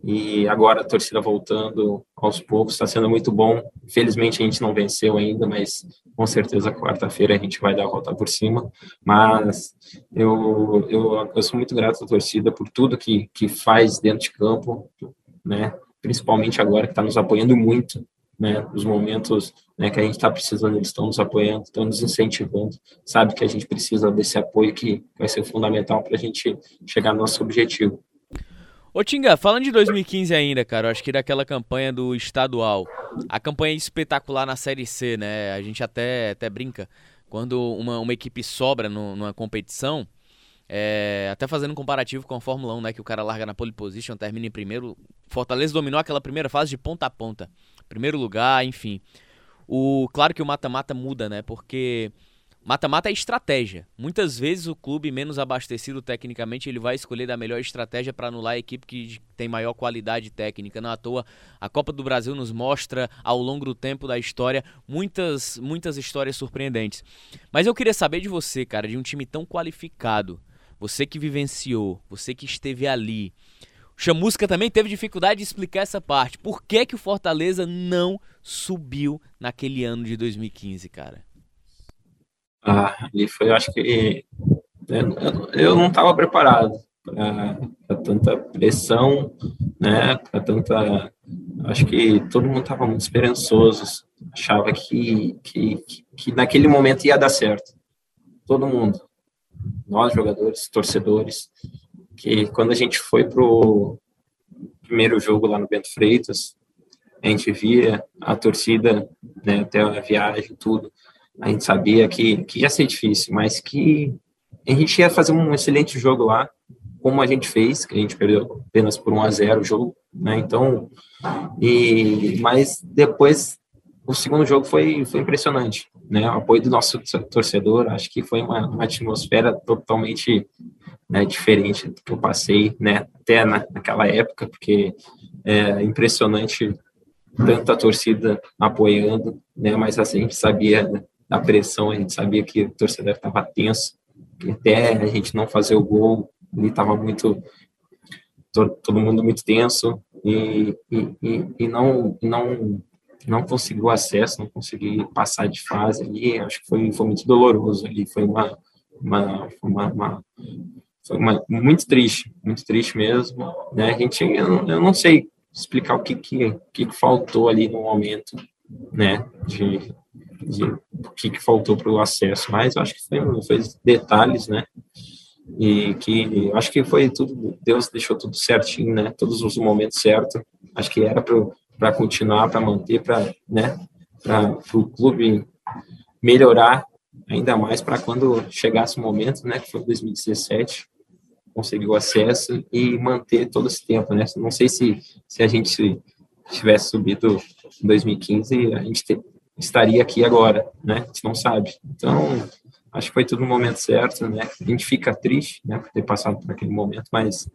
e agora a torcida voltando aos poucos, está sendo muito bom. Felizmente a gente não venceu ainda, mas com certeza quarta-feira a gente vai dar a volta por cima. Mas eu, eu, eu sou muito grato à torcida por tudo que, que faz dentro de campo, né? Principalmente agora que está nos apoiando muito, né? Nos momentos né, que a gente está precisando, eles estão nos apoiando, estão nos incentivando, sabe que a gente precisa desse apoio que vai ser fundamental para a gente chegar no nosso objetivo. Ô Tinga, falando de 2015 ainda, cara, eu acho que daquela campanha do estadual, a campanha espetacular na Série C, né? A gente até, até brinca, quando uma, uma equipe sobra no, numa competição, é, até fazendo um comparativo com a Fórmula 1, né? Que o cara larga na pole position, termina em primeiro. Fortaleza dominou aquela primeira fase de ponta a ponta. Primeiro lugar, enfim. O, claro que o mata-mata muda, né? Porque Mata-mata é estratégia. Muitas vezes o clube menos abastecido tecnicamente ele vai escolher da melhor estratégia para anular a equipe que tem maior qualidade técnica. Não à toa, a Copa do Brasil nos mostra ao longo do tempo da história muitas muitas histórias surpreendentes. Mas eu queria saber de você, cara, de um time tão qualificado, você que vivenciou, você que esteve ali. O Chamusca também teve dificuldade de explicar essa parte. Por que que o Fortaleza não subiu naquele ano de 2015, cara? Ah, ali foi, eu acho que eu não estava preparado para tanta pressão, né? Para tanta, acho que todo mundo estava muito esperançoso, achava que, que que naquele momento ia dar certo, todo mundo, nós jogadores, torcedores, que quando a gente foi pro primeiro jogo lá no Bento Freitas, a gente via a torcida, né, até a viagem, tudo, a gente sabia que, que ia ser difícil, mas que a gente ia fazer um excelente jogo lá, como a gente fez, que a gente perdeu apenas por 1 a 0 o jogo, né? Então, e mas depois o segundo jogo foi foi impressionante, né? O apoio do nosso torcedor, acho que foi uma, uma atmosfera totalmente né, diferente do que eu passei, né? Até na, naquela época, porque é impressionante tanta torcida apoiando, né? Mas assim, a gente sabia da pressão, a gente sabia que o torcedor estava tenso, até a gente não fazer o gol, ele estava muito todo, todo, mundo muito tenso e, e, e, não não não conseguiu acesso, não consegui passar de fase ali, acho que foi, foi muito doloroso ali, foi uma uma, uma, uma foi uma, muito triste, muito triste mesmo, né? A gente, eu não, eu não sei explicar o que, que, que faltou ali no momento, né? De, de o que, que faltou para o acesso, mas acho que foi, foi detalhes, né? E que acho que foi tudo, Deus deixou tudo certinho, né? Todos os momentos certos. Acho que era para continuar, para manter, para né? para o clube melhorar ainda mais para quando chegasse o momento, né? Que foi 2017 conseguiu acesso e manter todo esse tempo, né? Não sei se, se a gente tivesse subido em 2015, a gente ter, estaria aqui agora, né? A gente não sabe. Então, acho que foi tudo no momento certo, né? A gente fica triste, né, por ter passado por aquele momento, mas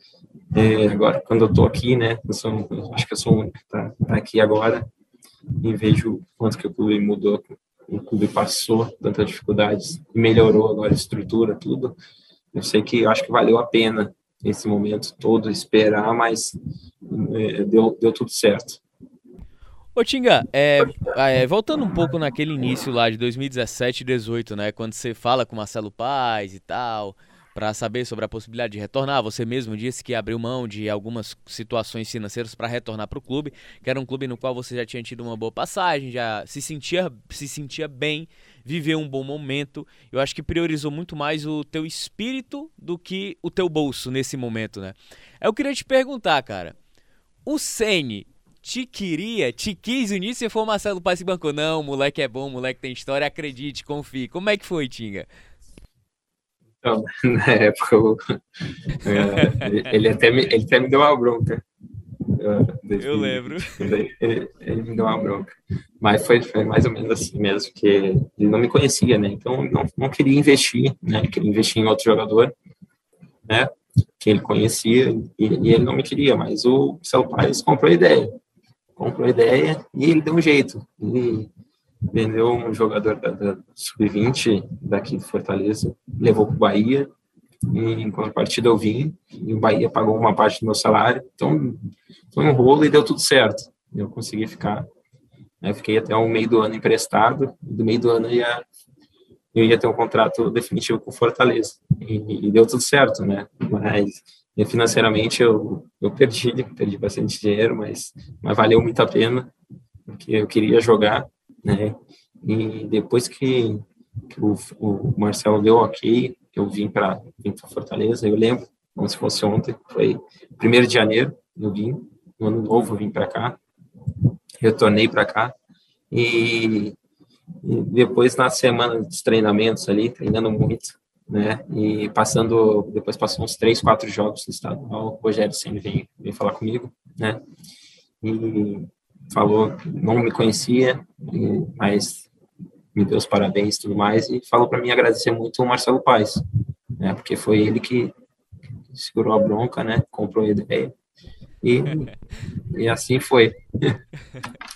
é, agora, quando eu tô aqui, né, eu sou, eu acho que eu sou o único que tá, tá aqui agora e vejo quanto que o clube mudou, o clube passou tantas dificuldades melhorou agora a estrutura, tudo. Eu sei que eu acho que valeu a pena esse momento todo esperar, mas é, deu, deu tudo certo. Ô Tinga, é, é, voltando um pouco naquele início lá de 2017 e 2018, né? Quando você fala com Marcelo Paz e tal, para saber sobre a possibilidade de retornar, você mesmo disse que abriu mão de algumas situações financeiras para retornar para o clube, que era um clube no qual você já tinha tido uma boa passagem, já se sentia, se sentia bem, viveu um bom momento. Eu acho que priorizou muito mais o teu espírito do que o teu bolso nesse momento, né? Eu queria te perguntar, cara, o Sene te queria, te quis no início, você foi o Marcelo Paz e bancou. Não, moleque é bom, moleque tem história, acredite, confie. Como é que foi, Tinga? Então, na época, eu, é, ele, até me, ele até me deu uma bronca. Eu lembro. Ele, ele, me deu uma bronca. Mas foi, foi mais ou menos assim mesmo, que ele não me conhecia, né? Então, não, não queria investir, né? Queria investir em outro jogador, né? Que ele conhecia e, e ele não me queria, mas o seu pai comprou a ideia comprou a ideia e ele deu um jeito. Ele vendeu um jogador da, da Sub-20 daqui de Fortaleza, levou para o Bahia, e em contrapartida eu vim, e o Bahia pagou uma parte do meu salário, então foi um rolo e deu tudo certo. eu consegui ficar. Eu fiquei até o meio do ano emprestado, do meio do ano eu ia, eu ia ter um contrato definitivo com Fortaleza. E, e deu tudo certo, né? Mas financeiramente eu, eu perdi, perdi bastante dinheiro, mas, mas valeu muito a pena, porque eu queria jogar, né? E depois que, que o, o Marcelo deu ok, eu vim para vim Fortaleza, eu lembro, como se fosse ontem, foi primeiro de janeiro, eu vim, no ano novo eu vim para cá, retornei para cá, e, e depois na semana dos treinamentos ali, treinando muito, né? E passando, depois passou uns três, quatro jogos no estadual, o Rogério sempre veio, veio falar comigo, né? E falou, não me conhecia, mas me deu os parabéns e tudo mais, e falou para mim agradecer muito o Marcelo Paes, né? Porque foi ele que segurou a bronca, né? Comprou a ideia. E, e assim foi.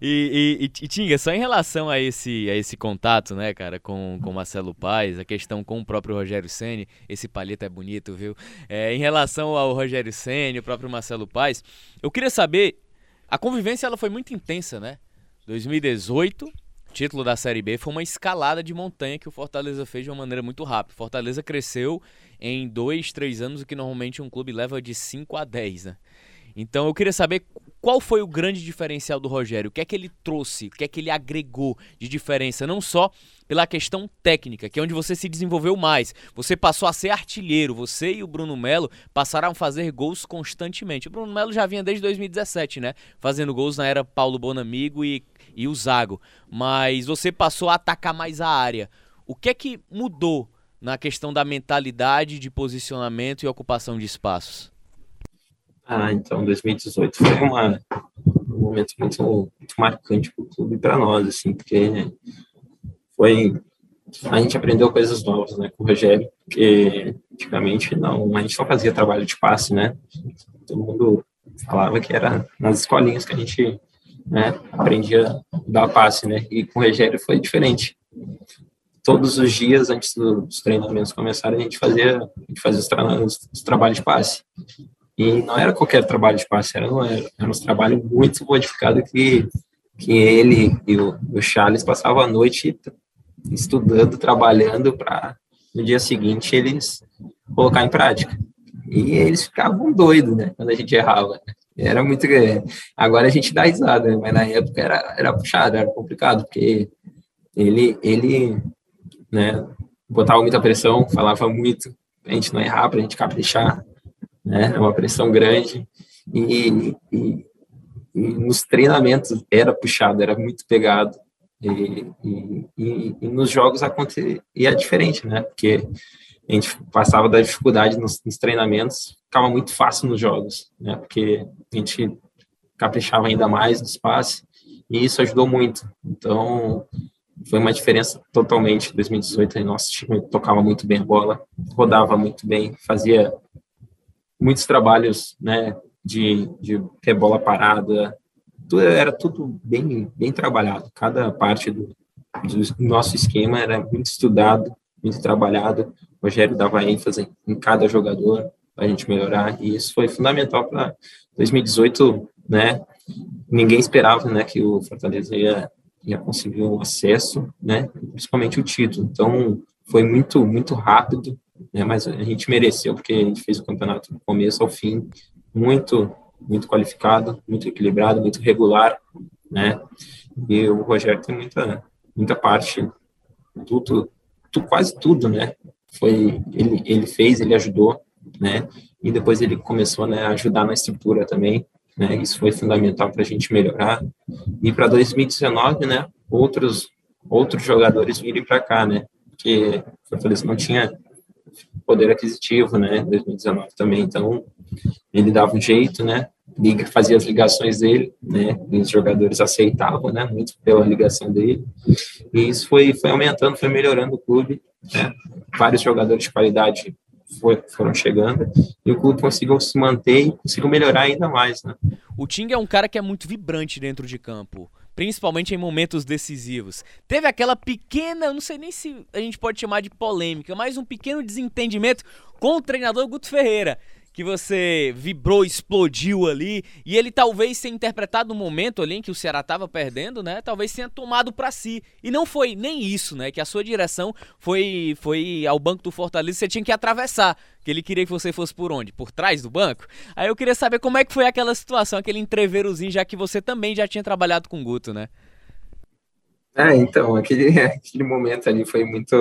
E, e, e, Tinga, só em relação a esse, a esse contato, né, cara, com o Marcelo Paes, a questão com o próprio Rogério Ceni, esse palheta é bonito, viu? É, em relação ao Rogério Ceni, o próprio Marcelo Paes, eu queria saber, a convivência ela foi muito intensa, né? 2018, título da Série B, foi uma escalada de montanha que o Fortaleza fez de uma maneira muito rápida. Fortaleza cresceu em dois, três anos, o que normalmente um clube leva de 5 a 10, né? Então eu queria saber qual foi o grande diferencial do Rogério, o que é que ele trouxe, o que é que ele agregou de diferença, não só pela questão técnica, que é onde você se desenvolveu mais. Você passou a ser artilheiro, você e o Bruno Melo passaram a fazer gols constantemente. O Bruno Melo já vinha desde 2017, né? Fazendo gols na era Paulo Bonamigo e, e o Zago. Mas você passou a atacar mais a área. O que é que mudou na questão da mentalidade de posicionamento e ocupação de espaços? Ah, então 2018 foi uma, um momento muito, muito marcante para o clube e para nós, assim, porque foi a gente aprendeu coisas novas, né, com o Rogério, porque antigamente não, a gente não fazia trabalho de passe, né? Todo mundo falava que era nas escolinhas que a gente, né, aprendia a dar passe, né? E com o Rogério foi diferente. Todos os dias antes dos treinamentos começarem, a gente fazia, a gente fazia os, tra os trabalhos de passe. E não era qualquer trabalho de passe, era, era, era um trabalho muito modificado que, que ele e o, o Charles passavam a noite estudando, trabalhando para no dia seguinte eles colocar em prática. E eles ficavam doidos, né, quando a gente errava. Era muito. Agora a gente dá risada, né? mas na época era, era puxado, era complicado, porque ele, ele né, botava muita pressão, falava muito, a gente não errar, para a gente caprichar né? É uma pressão grande e, e, e, nos treinamentos era puxado, era muito pegado e, e, e nos jogos acontecia é diferente, né? Porque a gente passava da dificuldade nos, nos, treinamentos, ficava muito fácil nos jogos, né? Porque a gente caprichava ainda mais no espaço e isso ajudou muito. Então, foi uma diferença totalmente. 2018, nosso time tocava muito bem a bola, rodava muito bem, fazia muitos trabalhos, né, de, de ter bola parada, tudo, era tudo bem, bem trabalhado. Cada parte do, do nosso esquema era muito estudado, muito trabalhado. O Rogério dava ênfase em cada jogador para a gente melhorar e isso foi fundamental para 2018, né? Ninguém esperava, né, que o Fortaleza ia, ia conseguir o acesso, né? Principalmente o título. Então foi muito muito rápido né? Mas a gente mereceu porque a gente fez o campeonato do começo ao fim muito muito qualificado, muito equilibrado, muito regular, né? E o Rogério tem muita muita parte tudo, quase tudo, né? Foi ele ele fez, ele ajudou, né? E depois ele começou né, a ajudar na estrutura também, né? Isso foi fundamental para a gente melhorar. E para 2019, né? Outros outros jogadores virem para cá, né? Porque Fortaleza não tinha poder aquisitivo, né, 2019 também, então ele dava um jeito, né, liga, fazia as ligações dele, né, e os jogadores aceitavam, né, muito pela ligação dele, e isso foi, foi aumentando, foi melhorando o clube, né, vários jogadores de qualidade foi, foram chegando e o clube conseguiu se manter e conseguiu melhorar ainda mais, né. O Ting é um cara que é muito vibrante dentro de campo principalmente em momentos decisivos. Teve aquela pequena, não sei nem se a gente pode chamar de polêmica, mas um pequeno desentendimento com o treinador Guto Ferreira, que você vibrou, explodiu ali, e ele talvez tenha interpretado um momento ali em que o Ceará estava perdendo, né? Talvez tenha tomado para si. E não foi nem isso, né? Que a sua direção foi foi ao banco do Fortaleza, você tinha que atravessar, que ele queria que você fosse por onde? Por trás do banco? Aí eu queria saber como é que foi aquela situação, aquele entreverozinho, já que você também já tinha trabalhado com o Guto, né? É, então, aquele, aquele momento ali foi muito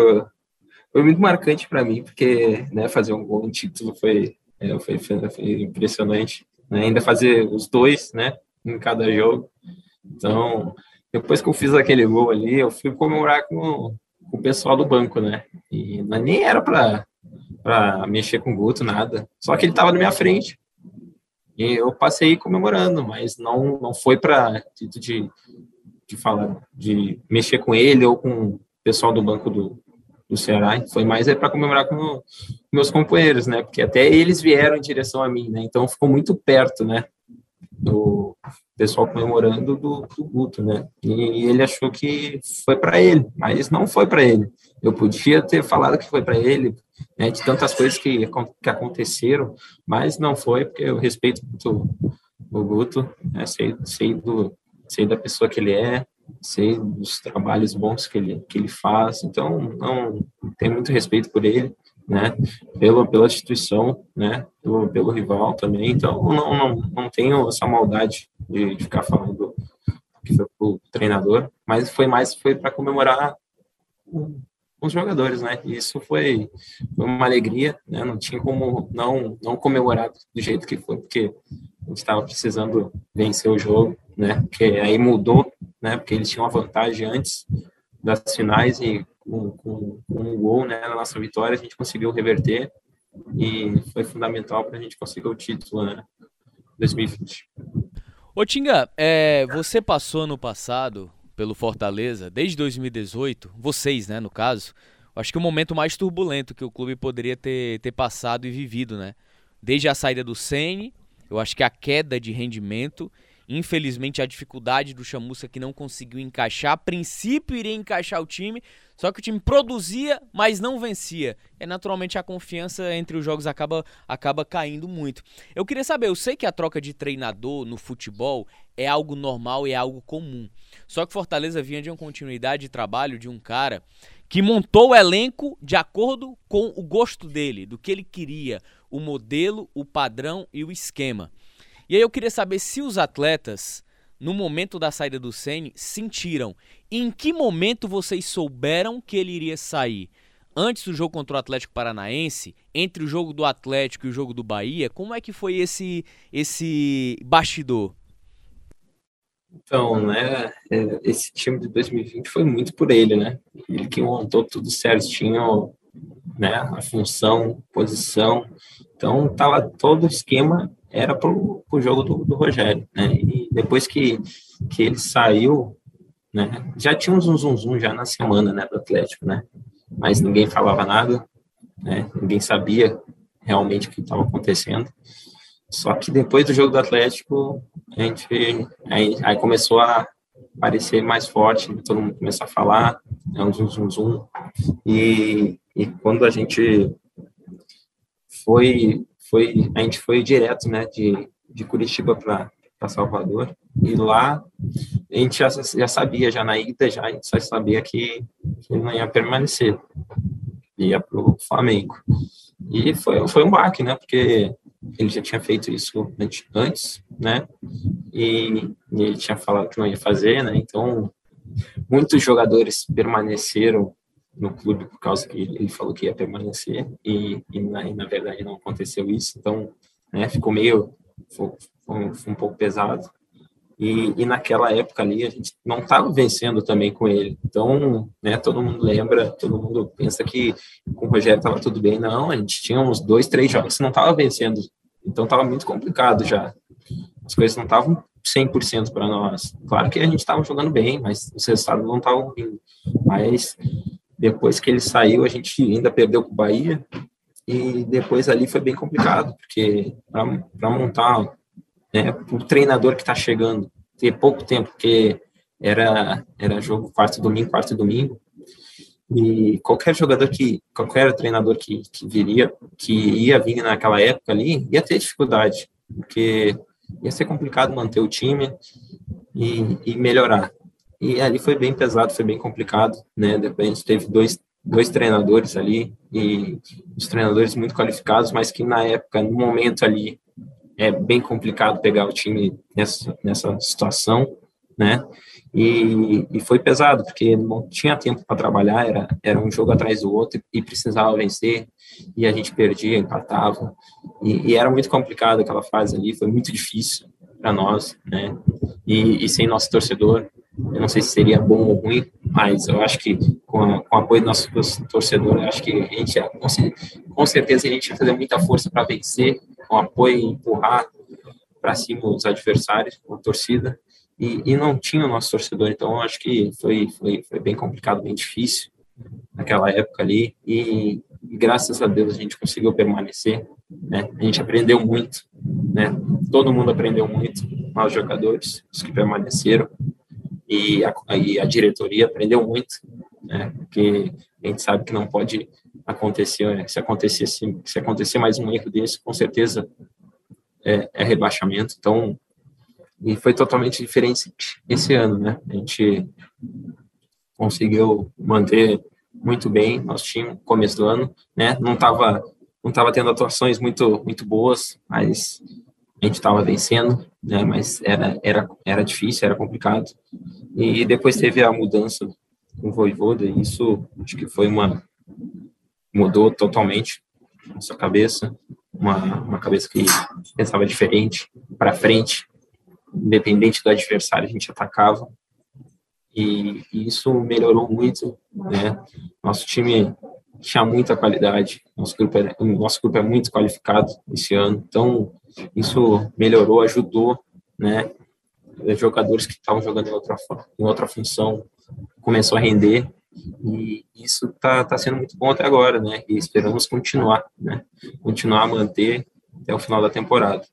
foi muito marcante para mim, porque né, fazer um gol em título foi é, foi, foi, impressionante. Né? Ainda fazer os dois, né, em cada jogo. Então, depois que eu fiz aquele gol ali, eu fui comemorar com, com o pessoal do banco, né? E nem era para para mexer com o Guto, nada. Só que ele estava na minha frente. E eu passei comemorando, mas não não foi para de, de falar, de mexer com ele ou com o pessoal do banco do, do Ceará, foi mais é para comemorar com meus companheiros, né? Porque até eles vieram em direção a mim, né? Então ficou muito perto, né? Do pessoal comemorando do, do Guto, né? E ele achou que foi para ele, mas não foi para ele. Eu podia ter falado que foi para ele, né? De tantas coisas que, que aconteceram, mas não foi, porque eu respeito muito o Guto, né? sei, sei, do, sei da pessoa que ele é, sei dos trabalhos bons que ele, que ele faz, então não tem muito respeito por ele, né, pela, pela instituição, né, pelo, pelo rival também, então não, não, não tenho essa maldade de, de ficar falando que foi pro treinador, mas foi mais foi para comemorar os jogadores, né? Isso foi, foi, uma alegria, né? Não tinha como não não comemorar do jeito que foi, porque a gente estava precisando vencer o jogo, né? Que aí mudou, né? Porque eles tinham uma vantagem antes das finais e com, com, com um gol, né? Na nossa vitória a gente conseguiu reverter e foi fundamental para a gente conseguir o título, né? 2020. Ô Tinga, é, você passou no passado pelo Fortaleza desde 2018, vocês, né, no caso. Acho que o momento mais turbulento que o clube poderia ter, ter passado e vivido, né? Desde a saída do Sene, eu acho que a queda de rendimento, infelizmente a dificuldade do Chamusca que não conseguiu encaixar, a princípio iria encaixar o time, só que o time produzia, mas não vencia. E naturalmente a confiança entre os jogos acaba, acaba caindo muito. Eu queria saber, eu sei que a troca de treinador no futebol é algo normal e é algo comum. Só que Fortaleza vinha de uma continuidade de trabalho de um cara que montou o elenco de acordo com o gosto dele, do que ele queria, o modelo, o padrão e o esquema. E aí eu queria saber se os atletas, no momento da saída do Ceni, sentiram. Em que momento vocês souberam que ele iria sair? Antes do jogo contra o Atlético Paranaense, entre o jogo do Atlético e o jogo do Bahia, como é que foi esse esse bastidor? Então, né, é, esse time de 2020 foi muito por ele, né? Ele que montou tudo certinho, né? A função, posição. Então, tava todo o esquema era pro, pro jogo do, do Rogério, né? E depois que, que ele saiu, né? Já tinha um zum, zum, zum já na semana, né, do Atlético, né? Mas ninguém falava nada, né? Ninguém sabia realmente o que estava acontecendo. Só que depois do jogo do Atlético, a gente aí, aí começou a parecer mais forte, todo mundo começou a falar, é um zum, zum, zum. E, e quando a gente foi, foi, a gente foi direto, né, de, de Curitiba para Salvador, e lá a gente já, já sabia, já na ida, já, a gente só sabia que, que não ia permanecer, ia para o Flamengo. E foi, foi um baque, né, porque ele já tinha feito isso antes, né, e, e ele tinha falado que não ia fazer, né, então muitos jogadores permaneceram no clube por causa que ele falou que ia permanecer e, e, na, e na, verdade não aconteceu isso. Então, né, ficou meio foi, foi, um pouco pesado. E, e, naquela época ali a gente não estava vencendo também com ele. Então, né, todo mundo lembra, todo mundo pensa que com o Rogério estava tudo bem. Não, a gente tinha uns dois, três jogos não estava vencendo. Então estava muito complicado já. As coisas não estavam 100% para nós. Claro que a gente estava jogando bem, mas os resultados não estavam vindo. Mas depois que ele saiu, a gente ainda perdeu com o Bahia. E depois ali foi bem complicado, porque para montar né, o treinador que está chegando, ter pouco tempo, porque era, era jogo quarto domingo, quarto domingo. E qualquer jogador que, qualquer treinador que, que viria, que ia vir naquela época ali, ia ter dificuldade, porque ia ser complicado manter o time e, e melhorar. E ali foi bem pesado, foi bem complicado, né? Depois teve dois, dois treinadores ali, e os treinadores muito qualificados, mas que na época, no momento ali, é bem complicado pegar o time nessa, nessa situação, né? E, e foi pesado, porque não tinha tempo para trabalhar, era, era um jogo atrás do outro e precisava vencer, e a gente perdia, empatava, e, e era muito complicado aquela fase ali, foi muito difícil para nós, né? E, e, sem nosso torcedor, eu não sei se seria bom ou ruim, mas eu acho que com, a, com o apoio do nosso torcedor, eu acho que a gente, com, certeza, a gente ia fazer muita força para vencer, com apoio empurrar para cima os adversários, a torcida, e, e não tinha o nosso torcedor, então acho que foi, foi, foi bem complicado, bem difícil naquela época ali, e, graças a Deus a gente conseguiu permanecer, né? A gente aprendeu muito, né? Todo mundo aprendeu muito, os jogadores, os que permaneceram, e a, e a diretoria aprendeu muito, né? Porque a gente sabe que não pode acontecer, né? se acontecer se, acontecer mais um erro desse, com certeza é, é rebaixamento. Então e foi totalmente diferente esse ano, né? A gente conseguiu manter muito bem nosso time começo do ano, né? Não estava não tava tendo atuações muito muito boas, mas a gente estava vencendo, né? Mas era era era difícil, era complicado. E depois teve a mudança com o Voivoda, e isso acho que foi uma mudou totalmente nossa cabeça, uma uma cabeça que pensava diferente para frente, independente do adversário, a gente atacava. E, e isso melhorou muito, né? Nosso time tinha muita qualidade, nosso grupo é, nosso grupo é muito qualificado esse ano, então isso melhorou, ajudou, né? Jogadores que estavam jogando em outra, em outra função começou a render e isso tá, tá sendo muito bom até agora, né? E esperamos continuar, né? Continuar a manter até o final da temporada.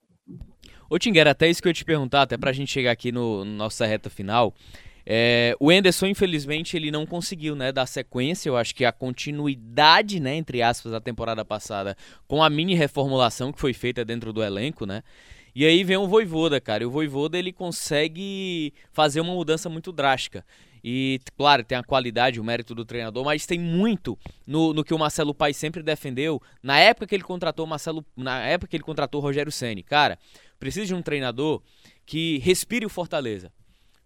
Ô Tinger, até isso que eu ia te perguntar, até pra gente chegar aqui no, no nossa reta final. É, o Enderson, infelizmente, ele não conseguiu, né, dar sequência, eu acho que a continuidade, né, entre aspas, da temporada passada, com a mini reformulação que foi feita dentro do elenco, né, e aí vem o Voivoda, cara, e o Voivoda, ele consegue fazer uma mudança muito drástica. E, claro, tem a qualidade, o mérito do treinador, mas tem muito no, no que o Marcelo Paes sempre defendeu na época que ele contratou Marcelo, na época que ele contratou Rogério Ceni. Cara, Preciso de um treinador que respire o Fortaleza.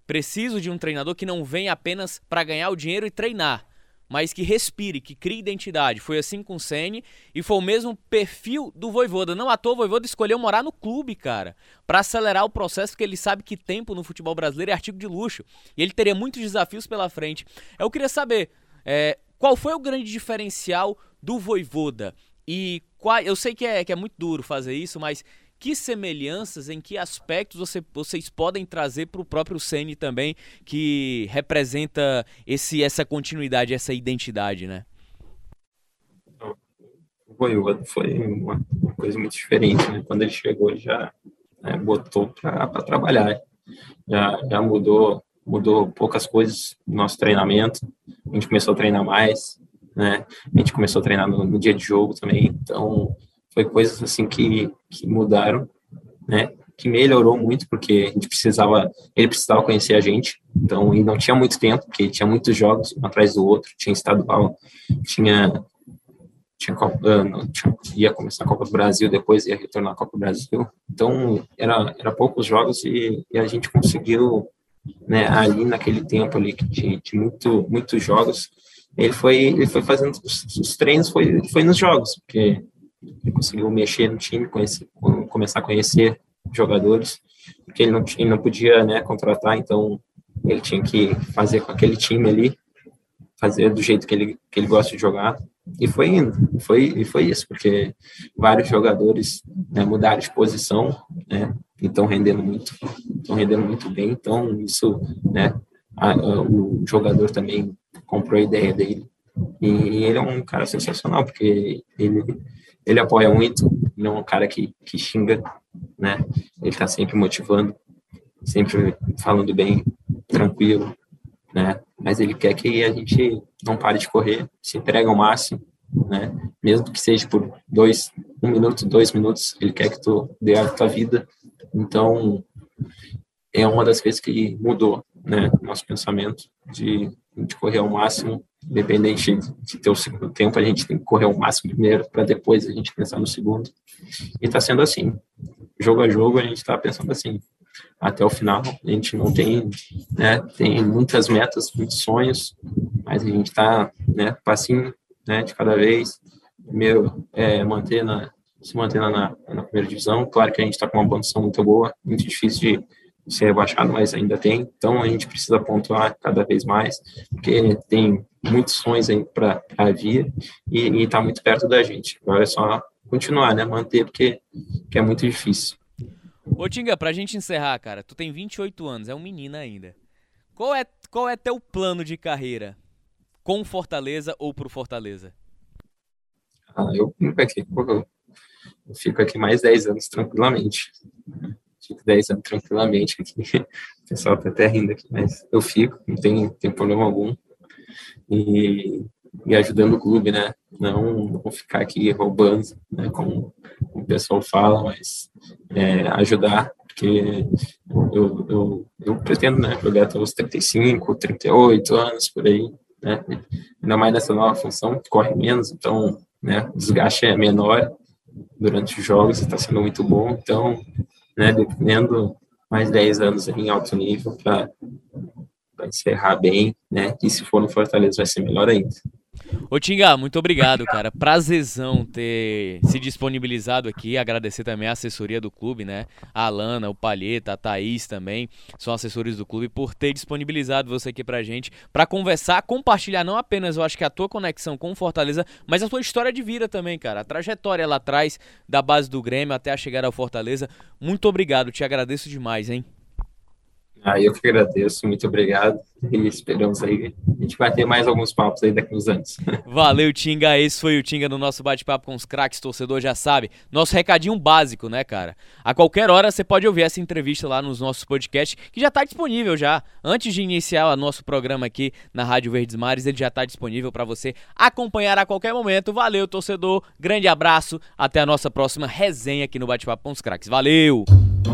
Preciso de um treinador que não venha apenas para ganhar o dinheiro e treinar, mas que respire, que crie identidade. Foi assim com o Ceni e foi o mesmo perfil do Voivoda. Não à toa o Voivoda escolheu morar no clube, cara, para acelerar o processo, porque ele sabe que tempo no futebol brasileiro é artigo de luxo e ele teria muitos desafios pela frente. Eu queria saber é, qual foi o grande diferencial do Voivoda e qual, eu sei que é, que é muito duro fazer isso, mas que semelhanças, em que aspectos você, vocês podem trazer para o próprio Ceni também, que representa esse, essa continuidade, essa identidade, né? O Voivoda foi uma, uma, coisa muito diferente, né? Quando ele chegou, já né, botou para trabalhar, já, já mudou mudou poucas coisas no nosso treinamento. A gente começou a treinar mais, né? A gente começou a treinar no, no dia de jogo também. Então, foi coisas assim que, que mudaram, né? Que melhorou muito porque a gente precisava, ele precisava conhecer a gente, então e não tinha muito tempo, porque tinha muitos jogos um atrás do outro, tinha estadual, tinha tinha, ah, tinha ia começar a Copa do Brasil, depois ia retornar a Copa do Brasil, então era era poucos jogos e, e a gente conseguiu, né? Ali naquele tempo ali de, de muito muitos jogos, ele foi ele foi fazendo os, os treinos foi foi nos jogos, porque ele conseguiu mexer no time, conhecer, começar a conhecer jogadores, porque ele não, ele não podia né, contratar, então ele tinha que fazer com aquele time ali, fazer do jeito que ele, que ele gosta de jogar, e foi indo, foi, e foi isso, porque vários jogadores né, mudaram de posição, né, e estão rendendo muito, estão rendendo muito bem, então isso, né, a, a, o jogador também comprou a ideia dele, e ele é um cara sensacional, porque ele ele apoia muito, ele é um cara que, que xinga, né? Ele tá sempre motivando, sempre falando bem, tranquilo, né? mas ele quer que a gente não pare de correr, se entregue ao máximo, né? Mesmo que seja por dois, um minuto, dois minutos, ele quer que tu dê a tua vida. Então, é uma das coisas que mudou, né? Nosso pensamento de, de correr ao máximo, independente de ter o segundo tempo, a gente tem que correr ao máximo primeiro para depois a gente pensar no segundo. E está sendo assim. Jogo a jogo, a gente está pensando assim. Até o final, a gente não tem, né? Tem muitas metas, muitos sonhos, mas a gente está, né? Passinho, né? De cada vez. Primeiro, é, manter na, se manter na, na primeira divisão. Claro que a gente está com uma condição muito boa, muito difícil de ser rebaixado, mas ainda tem. Então a gente precisa pontuar cada vez mais, porque tem muitos sonhos aí para vir e está muito perto da gente. Agora é só continuar, né? Manter, porque que é muito difícil. Ô Tinga, pra gente encerrar, cara, tu tem 28 anos, é um menino ainda. Qual é, qual é teu plano de carreira? Com Fortaleza ou pro Fortaleza? Ah, eu fico aqui, eu fico aqui mais 10 anos tranquilamente. Fico 10 anos tranquilamente aqui. O pessoal tá até rindo aqui, mas eu fico, não tem, tem problema algum. E, e ajudando o clube, né? Não, não ficar aqui roubando, né? Como, como o pessoal fala, mas é, ajudar, porque eu, eu, eu pretendo né, jogar até os 35, 38 anos por aí, né? Ainda mais nessa nova função, corre menos, então né, o desgaste é menor durante os jogos, está sendo muito bom, então, né, dependendo mais 10 anos em alto nível para encerrar bem, né, e se for no Fortaleza vai ser melhor ainda. Ô Tinga, muito obrigado, cara. Prazerzão ter se disponibilizado aqui. Agradecer também a assessoria do clube, né? A Alana, o Palheta, a Thaís também, são assessores do clube, por ter disponibilizado você aqui pra gente, para conversar, compartilhar não apenas, eu acho que a tua conexão com o Fortaleza, mas a tua história de vida também, cara. A trajetória lá atrás, da base do Grêmio até a chegada ao Fortaleza. Muito obrigado, te agradeço demais, hein? Ah, eu que agradeço, muito obrigado. E esperamos aí. A gente vai ter mais alguns papos aí daqui uns anos. Valeu, Tinga. Esse foi o Tinga no nosso bate-papo com os craques, torcedor já sabe. Nosso recadinho básico, né, cara? A qualquer hora você pode ouvir essa entrevista lá nos nossos podcasts, que já está disponível já. Antes de iniciar o nosso programa aqui na Rádio Verdes Mares, ele já está disponível para você acompanhar a qualquer momento. Valeu, torcedor. Grande abraço. Até a nossa próxima resenha aqui no Bate-Papo com os craques. Valeu!